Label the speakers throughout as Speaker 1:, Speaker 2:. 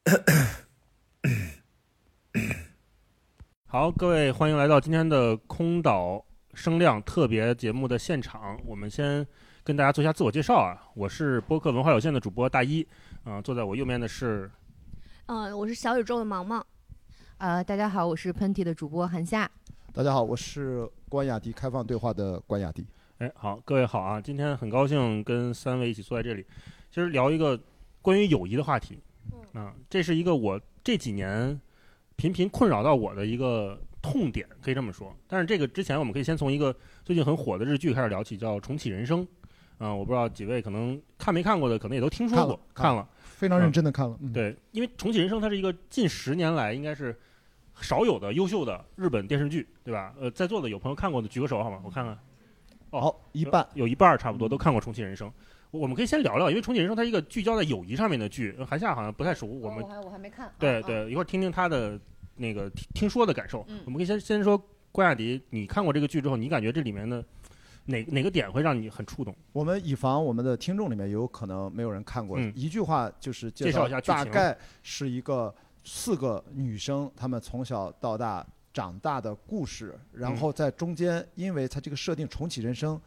Speaker 1: 好，各位欢迎来到今天的空岛声量特别节目的现场。我们先跟大家做一下自我介绍啊，我是播客文化有限的主播大一，啊、坐在我右边的是
Speaker 2: 嗯、我是小宇宙的毛毛。
Speaker 3: 呃，大家好，我是喷嚏的主播韩夏。
Speaker 4: 大家好，我是关雅迪开放对话的关雅迪。
Speaker 1: 哎，好，各位好啊！今天很高兴跟三位一起坐在这里，其实聊一个关于友谊的话题。啊，这是一个我这几年频频困扰到我的一个痛点，可以这么说。但是这个之前，我们可以先从一个最近很火的日剧开始聊起，叫《重启人生》。啊，我不知道几位可能看没看过的，可能也都听说过，
Speaker 4: 看了看
Speaker 1: 看了。
Speaker 4: 非常认真的看了，嗯，
Speaker 1: 对，因为《重启人生》它是一个近十年来应该是少有的优秀的日本电视剧，对吧？呃，在座的有朋友看过的举个手好吗？我看看。哦，
Speaker 4: 一半
Speaker 1: 有一半儿差不多都看过《重启人生》我。我们可以先聊聊，因为《重启人生》它是一个聚焦在友谊上面的剧，呃韩夏好像不太熟，我们、
Speaker 3: 哦还我还没看。
Speaker 1: 对对，一会儿听听他的那个听听说的感受。
Speaker 3: 嗯
Speaker 1: 我们可以先先说关雅迪，你看过这个剧之后，你感觉这里面的哪哪个点会让你很触动？
Speaker 4: 我们以防我们的听众里面有可能没有人看过，
Speaker 1: 嗯
Speaker 4: 一句话就是
Speaker 1: 介绍
Speaker 4: 绍
Speaker 1: 一下剧情
Speaker 4: 大概是一个四个女生，她们从小到大长大的故事，然后在中间，因为它这个设定重启人生。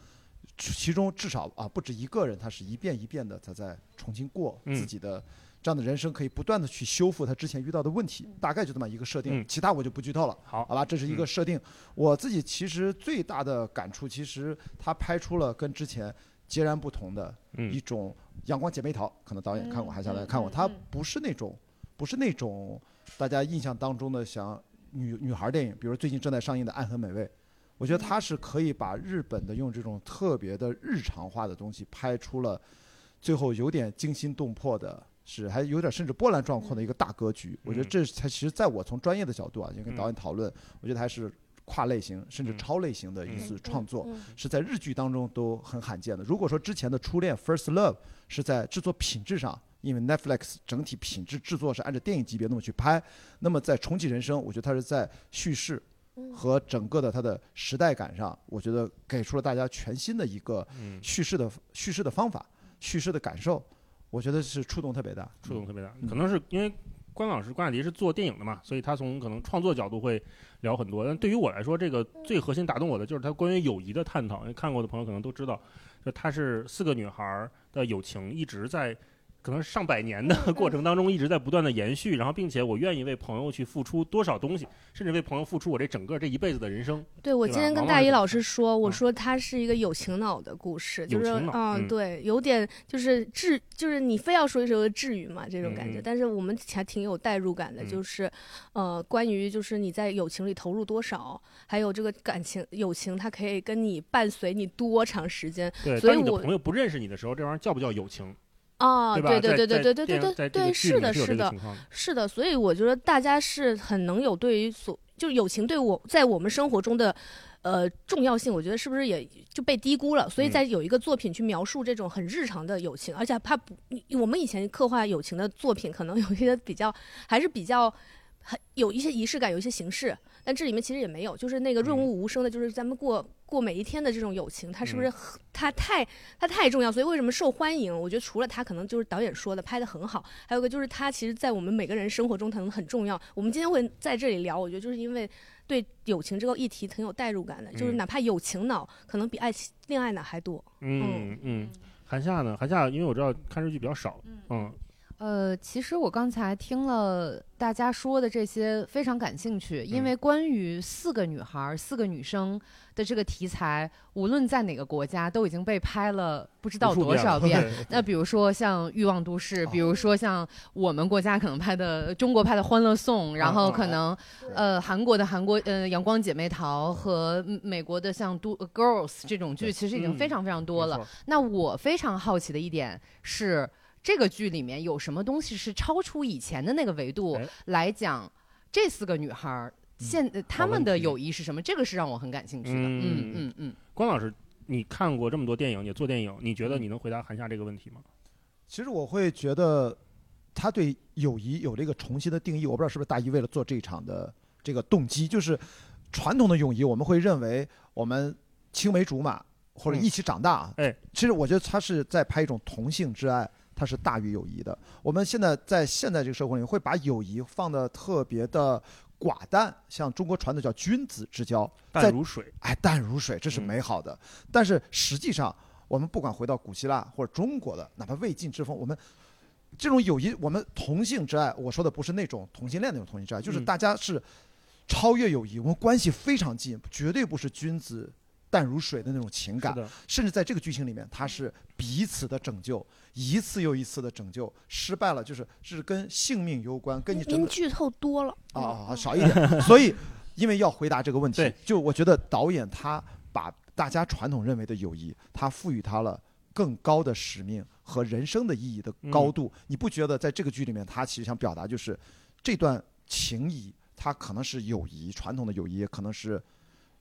Speaker 4: 其中至少啊不止一个人，他是一遍一遍的他在重新过
Speaker 1: 嗯
Speaker 4: 自己的这样的人生，可以不断的去修复他之前遇到的问题，大概就这么一个设定，
Speaker 1: 嗯
Speaker 4: 其他我就不剧透了。
Speaker 1: 好，
Speaker 4: 好吧，这是一个
Speaker 1: 嗯
Speaker 4: 设定。我自己其实最大的感触，其实他拍出了跟之前截然不同的一
Speaker 1: 嗯
Speaker 4: 种《阳光姐妹淘》，可能导演看过，
Speaker 3: 嗯
Speaker 4: 还下来看过。它
Speaker 3: 嗯嗯
Speaker 4: 不是那种，不是那种大家印象当中的像女女孩电影，比如最近正在上映的《爱很美味》。我觉得他是可以把日本的用这种特别的日常化的东西拍出了，最后有点惊心动魄的，是还有点甚至波澜壮阔的一个大格局。我觉得
Speaker 1: 嗯
Speaker 4: 这才其实在我从专业的角度啊，就跟导演讨论，我觉得还是跨类型甚至
Speaker 1: 嗯
Speaker 4: 超类型的一
Speaker 1: 嗯
Speaker 4: 次创作。
Speaker 2: 嗯
Speaker 4: 是在日剧当中都很罕见的。如果说之前的初恋 First Love 是在制作品质上，因为 Netflix 整体品质制作是按照电影级别那么去拍，那么在重启人生，我觉得它是在叙事
Speaker 2: 嗯
Speaker 4: 和整个的它的时代感上，我觉得给出了大家全新的一个
Speaker 1: 嗯，
Speaker 4: 叙事的叙事的方法、叙事的感受，我觉得是触动特别大。
Speaker 1: 触动特别大，
Speaker 4: 嗯
Speaker 1: 可能是因为关老师关雅迪是做电影的嘛，所以他从可能创作角度会聊很多。但对于我来说，这个最核心打动我的就是他关于友谊的探讨。因为看过的朋友可能都知道，就他是四个女孩儿的友情一直在。可能上百年的过程当中一直在不断的延续，然后并且我愿意为朋友去付出多少东西，甚至为朋友付出我这整个这一辈子的人生。
Speaker 2: 对，我今天跟大一老师说，我
Speaker 1: 嗯。
Speaker 2: 说它是一个友情脑的故事，就是嗯，
Speaker 1: 嗯。
Speaker 2: 对，有点就是治，就是你非要说一首治愈嘛这种感觉，但是我们还挺有代入感的，
Speaker 1: 嗯。
Speaker 2: 就是呃，关于就是你在友情里投入多少，还有这个感情友情，它可以跟你伴随你多长时间
Speaker 1: 对，
Speaker 2: 所以我
Speaker 1: 当你的朋友不认识你的时候，这玩意儿叫不叫友情？
Speaker 2: 啊？
Speaker 1: 吧？
Speaker 2: 对对对对对对对对对，是的，
Speaker 1: 是
Speaker 2: 的。是的，所以我觉得大家是很能有对于所就是友情对我在我们生活中的呃重要性，我觉得是不是也就被低估了？所以
Speaker 1: 嗯
Speaker 2: 在有一个作品去描述这种很日常的友情，而且它不，我们以前刻画友情的作品，可能有一些比较还是比较。很有一些仪式感，有一些形式，但这里面其实也没有，就是那个润物无声的，就是咱们过过每一天的这种友情，它是不是它太它太重要？所以为什么受欢迎？我觉得除了它可能就是导演说的拍的很好，还有一个就是它其实，在我们每个人生活中可能很重要。我们今天会在这里聊，我觉得就是因为对友情这个议题挺有代入感的，就是
Speaker 1: 嗯
Speaker 2: 哪怕友情脑可能比爱情恋爱脑还多。
Speaker 1: 嗯嗯，韩夏呢？韩夏因为我知道看日剧比较少，嗯
Speaker 3: 呃，其实我刚才听了大家说的这些，非常感兴趣，因
Speaker 1: 嗯
Speaker 3: 为关于四个女孩儿、四个女生的这个题材，无论在哪个国家都已经被拍了不知道多少遍。
Speaker 1: 了
Speaker 3: 那比如说像《欲望都市》，比如说像我们国家可能拍的中国拍的《欢乐颂》，然后可能呃韩国的韩国呃《阳光姐妹淘》和美国的像《都 Girls》这种剧，其实已经非
Speaker 1: 嗯
Speaker 3: 常非常多了。那我非常好奇的一点是，这个剧里面有什么东西是超出以前的那个维度
Speaker 1: 哎
Speaker 3: 来讲，这四个女孩儿现呃她们的友谊是什么？这个是让我很感兴趣的。
Speaker 1: 嗯
Speaker 3: 嗯嗯嗯。
Speaker 1: 关老师，你看过这么多电影，也做电影，你觉得你能回答韩夏这个问题吗？
Speaker 4: 其实我会觉得，他对友谊有了一个重新的定义。我不知道是不是大一为了做这一场的这个动机，就是传统的友谊，我们会认为我们青梅竹马或者
Speaker 1: 嗯
Speaker 4: 一起长大。
Speaker 1: 哎，
Speaker 4: 其实我觉得他是在拍一种同性之爱，它是大于友谊的。我们现在在现在这个社会里，会把友谊放的特别的寡淡，像中国传的叫君子之交，
Speaker 1: 淡如水。
Speaker 4: 哎，淡如水，这是
Speaker 1: 嗯
Speaker 4: 美好的。但是实际上，我们不管回到古希腊或者中国的，哪怕魏晋之风，我们这种友谊，我们同性之爱，我说的不是那种同性恋那种同性之爱，就是
Speaker 1: 嗯
Speaker 4: 大家是超越友谊，我们关系非常近，绝对不是君子淡如水的那种情感。甚至在这个剧情里面，它是彼此的拯救，一次又一次的拯救，失败了就是是跟性命攸关，跟你
Speaker 2: 剧透多了
Speaker 4: 啊啊少一点。所以，因为要回答这个问题，就我觉得导演他把大家传统认为的友谊，他赋予他了更高的使命和人生的意义的高度。你不觉得在这个剧里面，他其实想表达就是这段情谊，它可能是友谊，传统的友谊，也可能是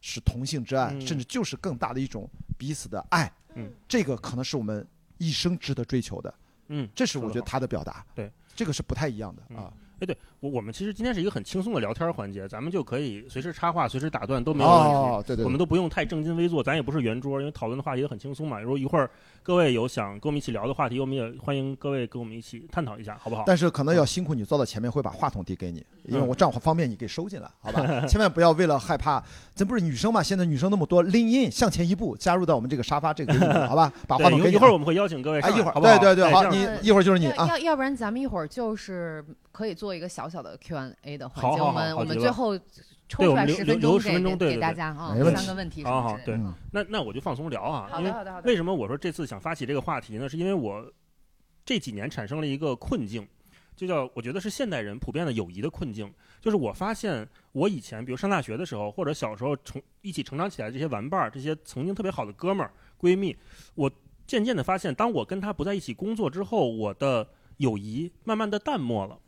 Speaker 4: 是同性之爱，
Speaker 1: 嗯
Speaker 4: 甚至就是更大的一种彼此的爱。
Speaker 1: 嗯，
Speaker 4: 这个可能是我们一生值得追求的。
Speaker 1: 嗯，
Speaker 4: 这是我觉得他的表达。
Speaker 1: 对，
Speaker 4: 这个是不太一样的
Speaker 1: 嗯
Speaker 4: 啊。
Speaker 1: 哎，对我我们其实今天是一个很轻松的聊天环节，咱们就可以随时插话，随时打断都没有问题。
Speaker 4: 哦，对对，
Speaker 1: 我们都不用太正襟危坐，咱也不是圆桌，因为讨论的话题也很轻松嘛。如果一会儿各位有想跟我们一起聊的话题，我们也欢迎各位跟我们一起探讨一下，好不好？
Speaker 4: 但是可能要辛苦你坐到前面，会把话筒递给你，因为
Speaker 1: 嗯
Speaker 4: 我这样方便你给收进来，好吧？千万不要为了害怕，咱不是女生嘛？现在女生那么多，拎印向前一步，加入到我们这个沙发这个里面，好吧？把话筒给
Speaker 1: 一一会儿我们会邀请各位
Speaker 4: 哎，一会儿，
Speaker 1: 好不好？
Speaker 4: 对对对，好，你一会儿就是你啊。
Speaker 3: 要要不然咱们一会儿就是可以做一个小小的 Q&A 的环节，我们我们最后抽出来十分
Speaker 1: 留
Speaker 3: 钟给
Speaker 1: 十分钟对
Speaker 3: 给大家啊三个问题什
Speaker 1: 好好对那那我就放松聊啊，
Speaker 3: 好的好的好的。
Speaker 1: 为什么我说这次想发起这个话题呢？是因为我这几年产生了一个困境，就叫我觉得是现代人普遍的友谊的困境。就是我发现我以前，比如上大学的时候，或者小时候成一起成长起来的这些玩伴儿，这些曾经特别好的哥们儿、闺蜜，我渐渐的发现，当我跟他不在一起工作之后，我的友谊慢慢的淡漠了。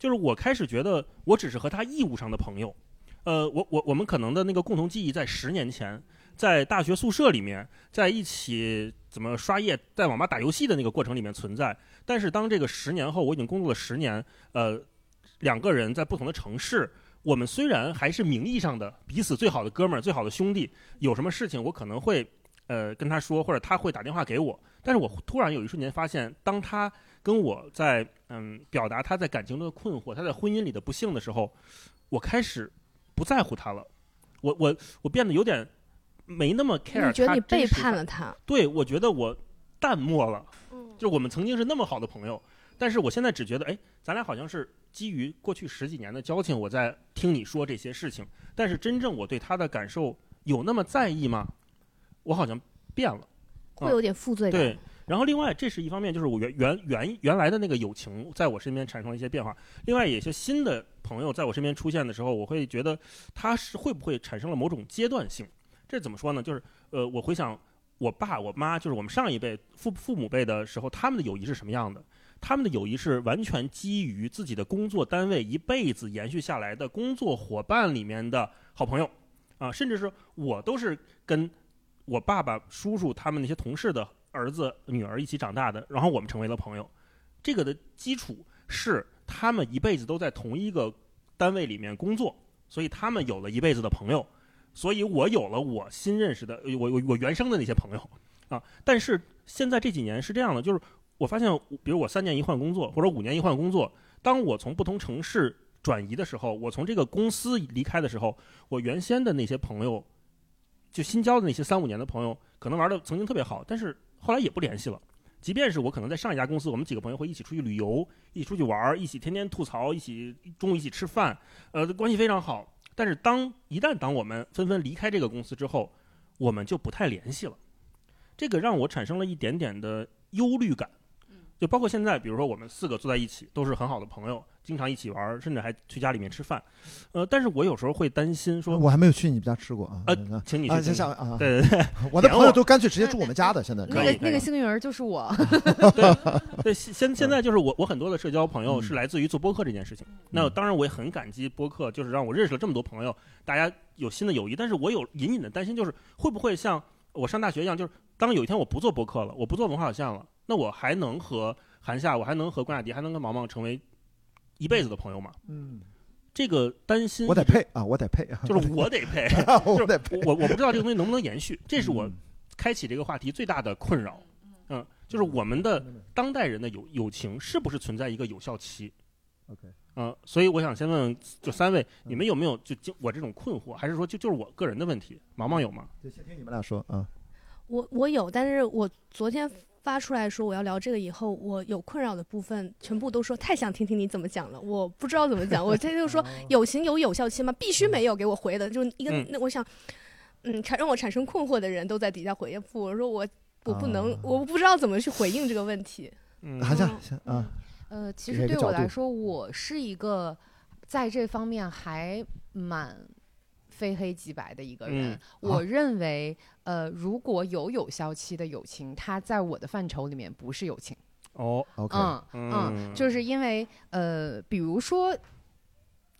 Speaker 1: 就是我开始觉得我只是和他义务上的朋友，呃，我我我们可能的那个共同记忆在十年前，在大学宿舍里面，在一起怎么刷夜，在网吧打游戏的那个过程里面存在。但是当这个十年后，我已经工作了十年，呃，两个人在不同的城市，我们虽然还是名义上的彼此最好的哥们儿、最好的兄弟，有什么事情我可能会呃跟他说，或者他会打电话给我。但是我突然有一瞬间发现，当他跟我在嗯表达他在感情中的困惑，他在婚姻里的不幸的时候，我开始不在乎他了。我我我变得有点没那么 care
Speaker 2: 你觉得你背叛了他？
Speaker 1: 对，我觉得我淡漠了，
Speaker 2: 嗯
Speaker 1: 就我们曾经是那么好的朋友，但是我现在只觉得，哎，咱俩好像是基于过去十几年的交情，我在听你说这些事情，但是真正我对他的感受有那么在意吗？我好像变了。
Speaker 2: 会有点负罪感。
Speaker 1: 对，然后另外这是一方面，就是我原原原原来的那个友情在我身边产生了一些变化。另外，有些新的朋友在我身边出现的时候，我会觉得他是会不会产生了某种阶段性？这怎么说呢？就是呃，我回想我爸我妈，就是我们上一辈父父母辈的时候，他们的友谊是什么样的？他们的友谊是完全基于自己的工作单位一辈子延续下来的工作伙伴里面的好朋友啊，甚至是我都是跟我爸爸、叔叔他们那些同事的儿子、女儿一起长大的，然后我们成为了朋友。这个的基础是他们一辈子都在同一个单位里面工作，所以他们有了一辈子的朋友，所以我有了我新认识的我我我原生的那些朋友啊。但是现在这几年是这样的，就是我发现，比如我三年一换工作，或者五年一换工作，当我从不同城市转移的时候，我从这个公司离开的时候，我原先的那些朋友，就新交的那些三五年的朋友，可能玩的曾经特别好，但是后来也不联系了。即便是我可能在上一家公司，我们几个朋友会一起出去旅游，一起出去玩儿，一起天天吐槽，一起中午一起吃饭，呃，关系非常好。但是当一旦当我们纷纷离开这个公司之后，我们就不太联系了。这个让我产生了一点点的忧虑感。就包括现在，比如说我们四个坐在一起，都是很好的朋友，经常一起玩，甚至还去家里面吃饭。呃，但是我有时候会担心说，
Speaker 4: 我还没有去你们家吃过啊。
Speaker 1: 呃
Speaker 4: 嗯
Speaker 1: 请你去
Speaker 4: 啊，
Speaker 1: 听听
Speaker 4: 行行啊，
Speaker 1: 对对对
Speaker 4: 我的朋友都干脆直接住我们家的，现在
Speaker 3: 那个那个幸运儿就是我，
Speaker 1: 对，现现现在就是我我很多的社交朋友
Speaker 4: 嗯
Speaker 1: 是来自于做播客这件事情。那当然我也很感激播客，就是让我认识了这么多朋友，大家有新的友谊。但是我有隐隐的担心，就是会不会像我上大学一样，就是当有一天我不做播客了，我不做文化有限了，那我还能和韩夏，我还能和关雅迪，还能跟毛毛成为一辈子的朋友嘛？
Speaker 4: 嗯，
Speaker 1: 这个担心
Speaker 4: 我得配啊，我得配，
Speaker 1: 就是我得配，
Speaker 4: 我得配。
Speaker 1: 我我不知道这个东西能不能延续，这是我
Speaker 4: 嗯
Speaker 1: 开启这个话题最大的困扰。嗯，就是我们的当代人的友友情是不是存在一个有效期
Speaker 4: ？OK，
Speaker 1: 呃，所以我想先问问，就三位，你们有没有就就我这种困惑，还是说就就是我个人的问题？毛毛有吗？
Speaker 4: 就先听你们俩说啊。
Speaker 2: 我我有，但是我昨天发出来说我要聊这个以后，我有困扰的部分全部都说太想听听你怎么讲了，我不知道怎么讲。我这就说友情有有效期吗？必须没有，给我回的就一个、
Speaker 1: 嗯
Speaker 2: 那我想，嗯，产让我产生困惑的人都在底下回复，我说我我不能，我不知道怎么去回应这个问题。
Speaker 1: 嗯
Speaker 4: 韩夏
Speaker 2: 嗯
Speaker 4: 先啊，
Speaker 3: 呃，其实对我来说，我是一个在这方面还蛮非黑即白的一个人。
Speaker 1: 嗯
Speaker 3: 我认为，呃，如果有有效期的友情，它在我的范畴里面不是友情。
Speaker 1: 哦
Speaker 4: ，OK，
Speaker 3: 嗯
Speaker 1: 嗯
Speaker 3: 嗯，就是因为呃，比如说。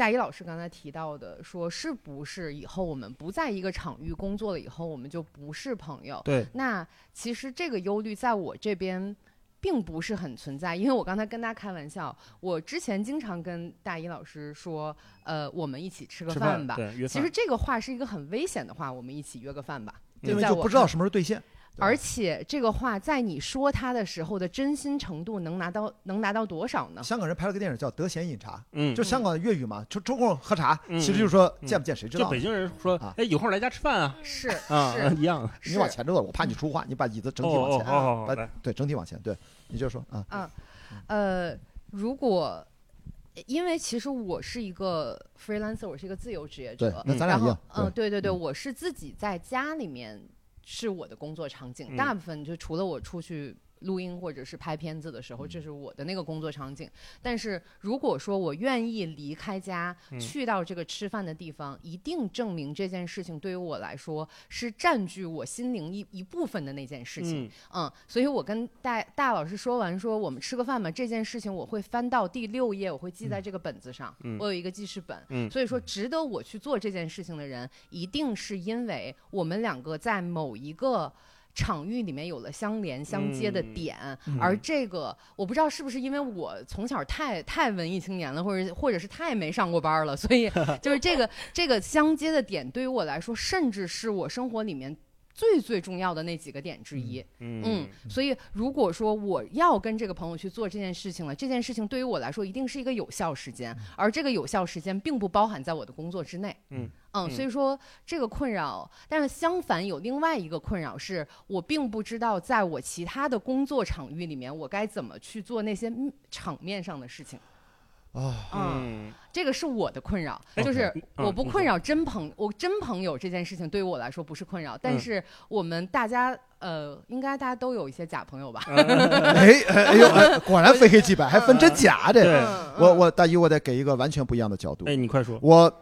Speaker 3: 大一老师刚才提到的，说是不是以后我们不在一个场域工作了以后，我们就不是朋友？
Speaker 1: 对，
Speaker 3: 那其实这个忧虑在我这边并不是很存在，因为我刚才跟他开玩笑，我之前经常跟大一老师说，呃，我们一起吃个饭吧。其实这个话是一个很危险的话，我们一起约个饭吧。
Speaker 4: 因为
Speaker 3: 在我
Speaker 4: 就不知道什么时候兑现。
Speaker 3: 而且这个话在你说他的时候的真心程度能拿到能拿到多少呢？
Speaker 4: 香港人拍了个电影叫《得闲饮茶》，
Speaker 1: 嗯，
Speaker 4: 就香港的粤语嘛，就抽空喝茶，
Speaker 1: 嗯
Speaker 4: 其实就是说
Speaker 1: 嗯
Speaker 4: 见不见谁知道
Speaker 1: 就北。京人说
Speaker 4: 啊，
Speaker 1: 哎，有空来家吃饭啊，
Speaker 3: 是
Speaker 1: 啊，
Speaker 3: 是
Speaker 1: 一样，
Speaker 4: 你往前坐，我怕你出话，你把椅子整体往前，
Speaker 1: 哦哦哦哦
Speaker 4: 把
Speaker 1: 来。
Speaker 4: 对整体往前，对，你就说啊，
Speaker 3: 啊，呃，如果因为其实我是一个 freelancer，我是一个自由职业
Speaker 4: 对
Speaker 3: 者，，
Speaker 4: 那咱俩一样，
Speaker 3: 然后，嗯，对对对，
Speaker 4: 嗯。
Speaker 3: 我是自己在家里面是我的工作场景，
Speaker 1: 嗯。
Speaker 3: 大部分就除了我出去录音或者是拍片子的时候，
Speaker 4: 嗯
Speaker 3: 这是我的那个工作场景。但是如果说我愿意离开家，
Speaker 1: 嗯
Speaker 3: 去到这个吃饭的地方，一定证明这件事情对于我来说是占据我心灵一一部分的那件事情。
Speaker 1: 嗯
Speaker 3: 嗯，所以我跟大大老师说完说我们吃个饭吧，这件事情我会翻到第六页，我会记在这个本子上，
Speaker 1: 嗯
Speaker 3: 我有一个记事本。
Speaker 1: 嗯
Speaker 3: 所以说，值得我去做这件事情的人，一定是因为我们两个在某一个。场域里面有了相连相接的
Speaker 1: 嗯
Speaker 3: 点，
Speaker 4: 嗯
Speaker 3: 而这个我不知道是不是因为我从小太太文艺青年了，或者或者是太没上过班了，所以 就是这个这个相接的点对于我来说，甚至是我生活里面最最重要的那几个点之一。嗯
Speaker 1: 嗯，
Speaker 3: 所以如果说我要跟这个朋友去做这件事情了，这件事情对于我来说一定是一个有效时间，而这个有效时间并不包含在我的工作之内。
Speaker 1: 嗯
Speaker 3: 嗯，
Speaker 1: 嗯
Speaker 3: 所以说这个困扰，但是相反有另外一个困扰是，我并不知道在我其他的工作场域里面，我该怎么去做那些嗯场面上的事情。
Speaker 4: 啊，
Speaker 3: 嗯，
Speaker 1: 嗯
Speaker 3: 这个是我的困扰，
Speaker 1: 哎
Speaker 3: 就是
Speaker 1: 嗯
Speaker 3: 我不困扰真朋我真朋友这件事情对于我来说不是困扰，但
Speaker 1: 嗯
Speaker 3: 是我们大家呃，应该大家都有一些假朋友吧？
Speaker 1: 嗯
Speaker 4: 哎哎哎呦，哎果然非黑即白，还分真假这。
Speaker 1: 对
Speaker 3: 嗯
Speaker 4: 我我大一我得给一个完全不一样的角度
Speaker 1: 哎，，你快说，
Speaker 4: 我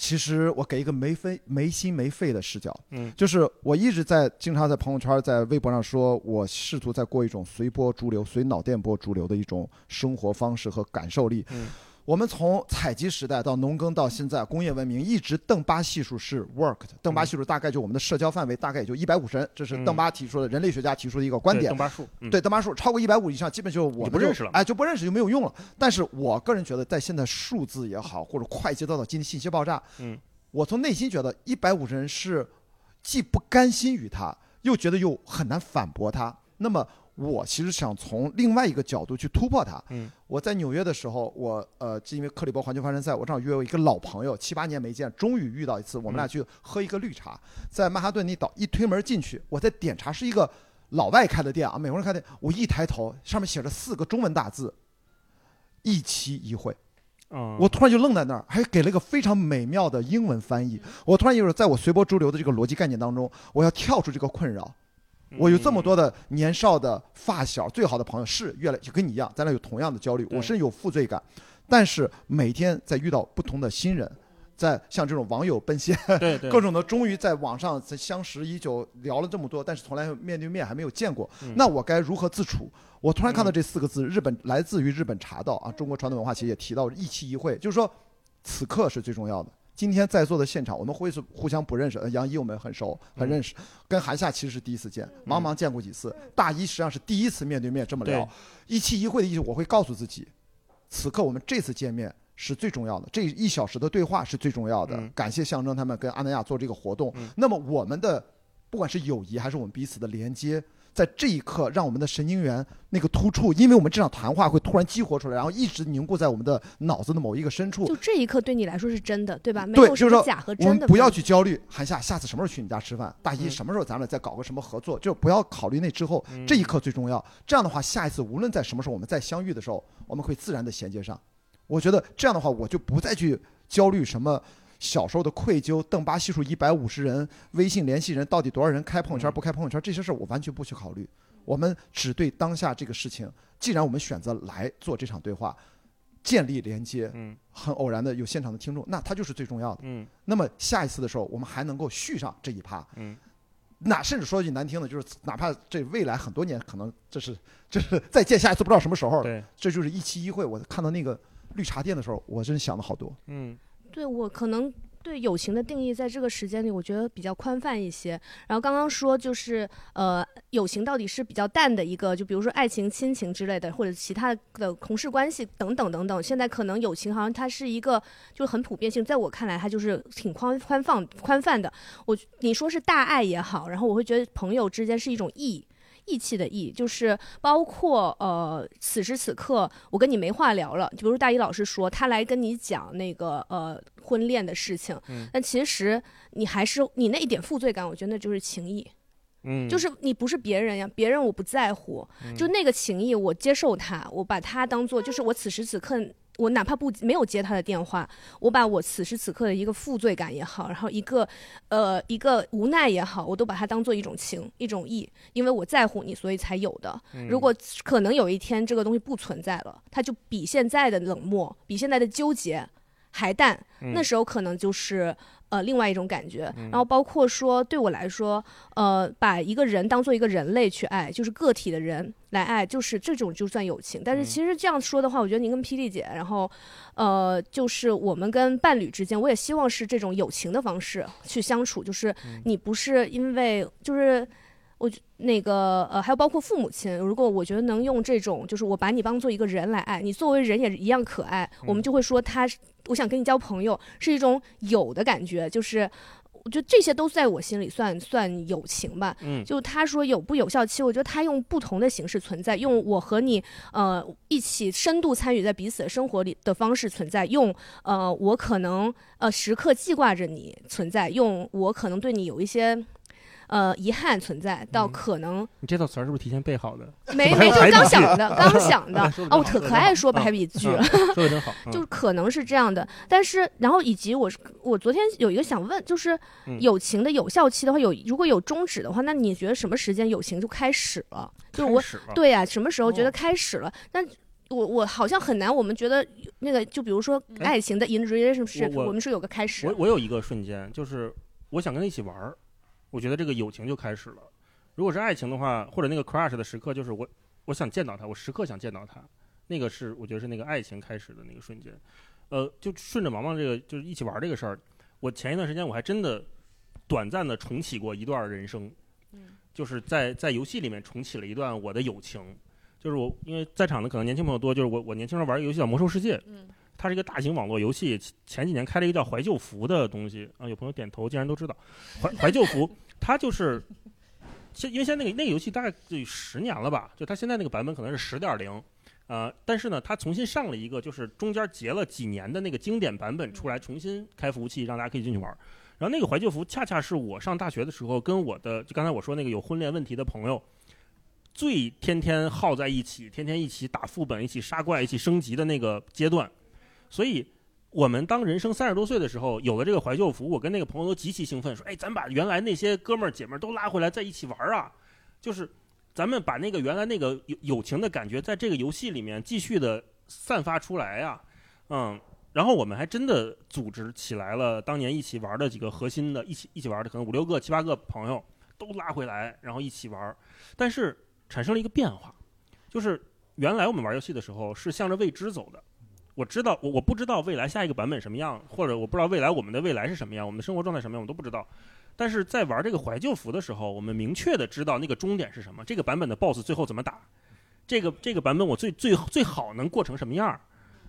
Speaker 4: 其实我给一个没分没心没肺的视角，
Speaker 1: 嗯
Speaker 4: 就是我一直在经常在朋友圈、在微博上说，我试图在过一种随波逐流、随脑电波逐流的一种生活方式和感受力。
Speaker 1: 嗯
Speaker 4: 我们从采集时代到农耕到现在工业文明，一直邓巴系数是 worked。邓巴系数大概就我们的社交范围大概也就一百五十人，这是
Speaker 1: 嗯
Speaker 4: 邓巴提出的，人类学家提出的一个观点
Speaker 1: 对邓。巴数，嗯，
Speaker 4: 对，邓巴数超过一百五以上，基本就我
Speaker 1: 不认识了
Speaker 4: 哎，就不认识就没有用了。但是我个人觉得，在现在数字也好，或者快节奏的经济信息爆炸，
Speaker 1: 嗯，
Speaker 4: 我从内心觉得一百五十人是既不甘心于他，又觉得又很难反驳他。那么我其实想从另外一个角度去突破它。
Speaker 1: 嗯，
Speaker 4: 我在纽约的时候，我呃，是因为克里伯环球帆船赛，我正好约我一个老朋友，七八年没见，终于遇到一次，我们俩去喝一个绿茶，在曼哈顿那岛一推门进去，我在点茶，是一个老外开的店啊，美国人开的店，我一抬头，上面写着四个中文大字。一期一会，
Speaker 1: 啊，
Speaker 4: 我突然就愣在那儿，还给了一个非常美妙的英文翻译。我突然有种在我随波逐流的这个逻辑概念当中，我要跳出这个困扰。我有这么多的年少的发小，最好的朋友是越来就跟你一样，咱俩有同样的焦虑，
Speaker 1: 对
Speaker 4: 我是有负罪感，但是每天在遇到不同的新人，在像这种网友奔现，
Speaker 1: 嗯对对。
Speaker 4: 各种的终于在网上在相识已久，聊了这么多，但是从来面对面还没有见过，
Speaker 1: 嗯。
Speaker 4: 那我该如何自处？我突然看到这四个字，日本来自于日本茶道啊，中国传统文化其实也提到一期一会，就是说此刻是最重要的。今天在座的现场，我们会是互相不认识，呃杨一我们很熟，很认识，跟韩夏其实是第一次见，茫茫见过几次，大一实际上是第一次面对面这么聊，一期一会的意思，我会告诉自己，此刻我们这次见面是最重要的，这一小时的对话是最重要的。
Speaker 1: 嗯。
Speaker 4: 感谢象征他们跟阿那亚做这个活动。
Speaker 1: 嗯。
Speaker 4: 那么我们的不管是友谊还是我们彼此的连接，在这一刻让我们的神经元那个突触，因为我们这场谈话会突然激活出来，然后一直凝固在我们的脑子的某一个深处。
Speaker 2: 就这一刻对你来说是真的，对吧？没
Speaker 4: 对
Speaker 2: 有
Speaker 4: 就
Speaker 2: 假和
Speaker 4: 我
Speaker 2: 真的。
Speaker 4: 们不要去焦虑，韩夏下次什么时候去你家吃饭？大一
Speaker 1: 嗯
Speaker 4: 什么时候咱们再搞个什么合作？就不要考虑那之后，
Speaker 1: 嗯
Speaker 4: 这一刻最重要。这样的话，下一次无论在什么时候我们再相遇的时候，我们会自然的衔接上。我觉得这样的话，我就不再去焦虑什么小时候的愧疚，邓巴系数一百五十人，微信联系人到底多少人开朋友圈
Speaker 1: 嗯
Speaker 4: 不开朋友圈，这些事儿我完全不去考虑。我们只对当下这个事情，既然我们选择来做这场对话，建立连接，
Speaker 1: 嗯
Speaker 4: 很偶然的有现场的听众，那它就是最重要的。
Speaker 1: 嗯
Speaker 4: 那么下一次的时候，我们还能够续上这一趴。
Speaker 1: 嗯
Speaker 4: 那甚至说句难听的，就是哪怕这未来很多年，可能这是 这是再见下一次不知道什么时候，
Speaker 1: 对，
Speaker 4: 这就是一期一会。我看到那个绿茶店的时候，我真想了好多。
Speaker 1: 嗯
Speaker 2: 对我可能对友情的定义，在这个时间里，我觉得比较宽泛一些。然后刚刚说就是呃，友情到底是比较淡的一个，就比如说爱情、亲情之类的，或者其他的同事关系等等等等。现在可能友情好像它是一个就很普遍性，在我看来，它就是挺宽宽放宽泛的。我你说是大爱也好，然后我会觉得朋友之间是一种义。义气的义，就是包括呃，此时此刻我跟你没话聊了，就比如大一老师说他来跟你讲那个呃婚恋的事情，
Speaker 1: 嗯
Speaker 2: 但其实你还是你那一点负罪感，我觉得那就是情谊，
Speaker 1: 嗯，
Speaker 2: 就是你不是别人呀，别人我不在乎，
Speaker 1: 嗯。
Speaker 2: 就那个情谊我接受他，我把他当做就是我此时此刻。我哪怕不没有接他的电话，我把我此时此刻的一个负罪感也好，然后一个，呃，一个无奈也好，我都把它当做一种情，一种义，因为我在乎你，所以才有的。
Speaker 1: 嗯
Speaker 2: 如果可能有一天这个东西不存在了，它就比现在的冷漠，比现在的纠结还淡，
Speaker 1: 嗯
Speaker 2: 那时候可能就是呃另外一种感觉。
Speaker 1: 嗯
Speaker 2: 然后包括说对我来说，呃，把一个人当做一个人类去爱，就是个体的人来爱，就是这种就算友情。但是
Speaker 1: 嗯
Speaker 2: 其实这样说的话，我觉得您跟霹雳姐，然后呃，就是我们跟伴侣之间，我也希望是这种友情的方式去相处，就是
Speaker 1: 嗯
Speaker 2: 你不是因为就是。我觉那个呃，还有包括父母亲，如果我觉得能用这种，就是我把你当做一个人来爱，你作为人也一样可爱，我们
Speaker 1: 嗯
Speaker 2: 就会说他，我想跟你交朋友，是一种有的感觉，就是我觉得这些都在我心里算算友情吧。
Speaker 1: 嗯
Speaker 2: 就他说有不有效期，我觉得他用不同的形式存在，用我和你呃一起深度参与在彼此的生活里的方式存在，用呃我可能呃时刻记挂着你存在，用我可能对你有一些。呃，遗憾存在到
Speaker 1: 嗯。
Speaker 2: 可能
Speaker 1: 你这套词儿是不是提前背好的？
Speaker 2: 没 没就 刚想的，刚想的。哦，我
Speaker 1: 真好说得
Speaker 2: 特可爱说排比句
Speaker 1: 说的 真好，嗯。
Speaker 2: 就是可能是这样的，但是然后以及我是我昨天有一个想问，就是
Speaker 1: 嗯。
Speaker 2: 友情的有效期的话，有如果有终止的话，那你觉得什么时间友情就开始了？就是我对呀、什么时候觉得
Speaker 1: 哦。
Speaker 2: 开始了？但我我好像很难，我们觉得那个就比如说
Speaker 1: 哎。
Speaker 2: 爱情的 in relationship，
Speaker 1: 我我
Speaker 2: 我们是有个开始。
Speaker 1: 我，我有一个瞬间，就是我想跟他一起玩儿，我觉得这个友情就开始了。如果是爱情的话，或者那个 crush 的时刻，就是我我想见到他，我时刻想见到他，那个是我觉得是那个爱情开始的那个瞬间。呃，就顺着毛毛这个就是一起玩这个事儿，我前一段时间我还真的短暂的重启过一段人生，就是在在游戏里面重启了一段我的友情。就是我，因为在场的可能年轻朋友多，就是我我年轻时候玩一个游戏叫《魔兽世界》，
Speaker 3: 嗯
Speaker 1: 它是一个大型网络游戏，前几年开了一个叫怀旧服的东西啊，有朋友点头，竟然都知道。怀怀旧服，它就是，现因为现在那个那个游戏大概就十年了吧，就它现在那个版本可能是十点零，呃，但是呢，它重新上了一个，就是中间截了几年的那个经典版本出来，重新开服务器，让大家可以进去玩。然后那个怀旧服恰恰是我上大学的时候跟我的，就刚才我说那个有婚恋问题的朋友。最天天耗在一起，天天一起打副本，一起杀怪，一起升级的那个阶段，所以我们当人生三十多岁的时候，有了这个怀旧服，我跟那个朋友都极其兴奋，说：“哎，咱把原来那些哥们儿姐们儿都拉回来，在一起玩儿啊！”就是咱们把那个原来那个友友情的感觉，在这个游戏里面继续的散发出来呀、嗯。然后我们还真的组织起来了，当年一起玩的几个核心的，一起一起玩的，可能五六个、七八个朋友都拉回来，然后一起玩儿。但是产生了一个变化，就是原来我们玩游戏的时候是向着未知走的。我知道，我我不知道未来下一个版本什么样，或者我不知道未来我们的未来是什么样，我们的生活状态什么样，我都不知道。但是在玩这个怀旧服的时候，我们明确的知道那个终点是什么，这个版本的 BOSS 最后怎么打，这个这个版本我最最最好能过成什么样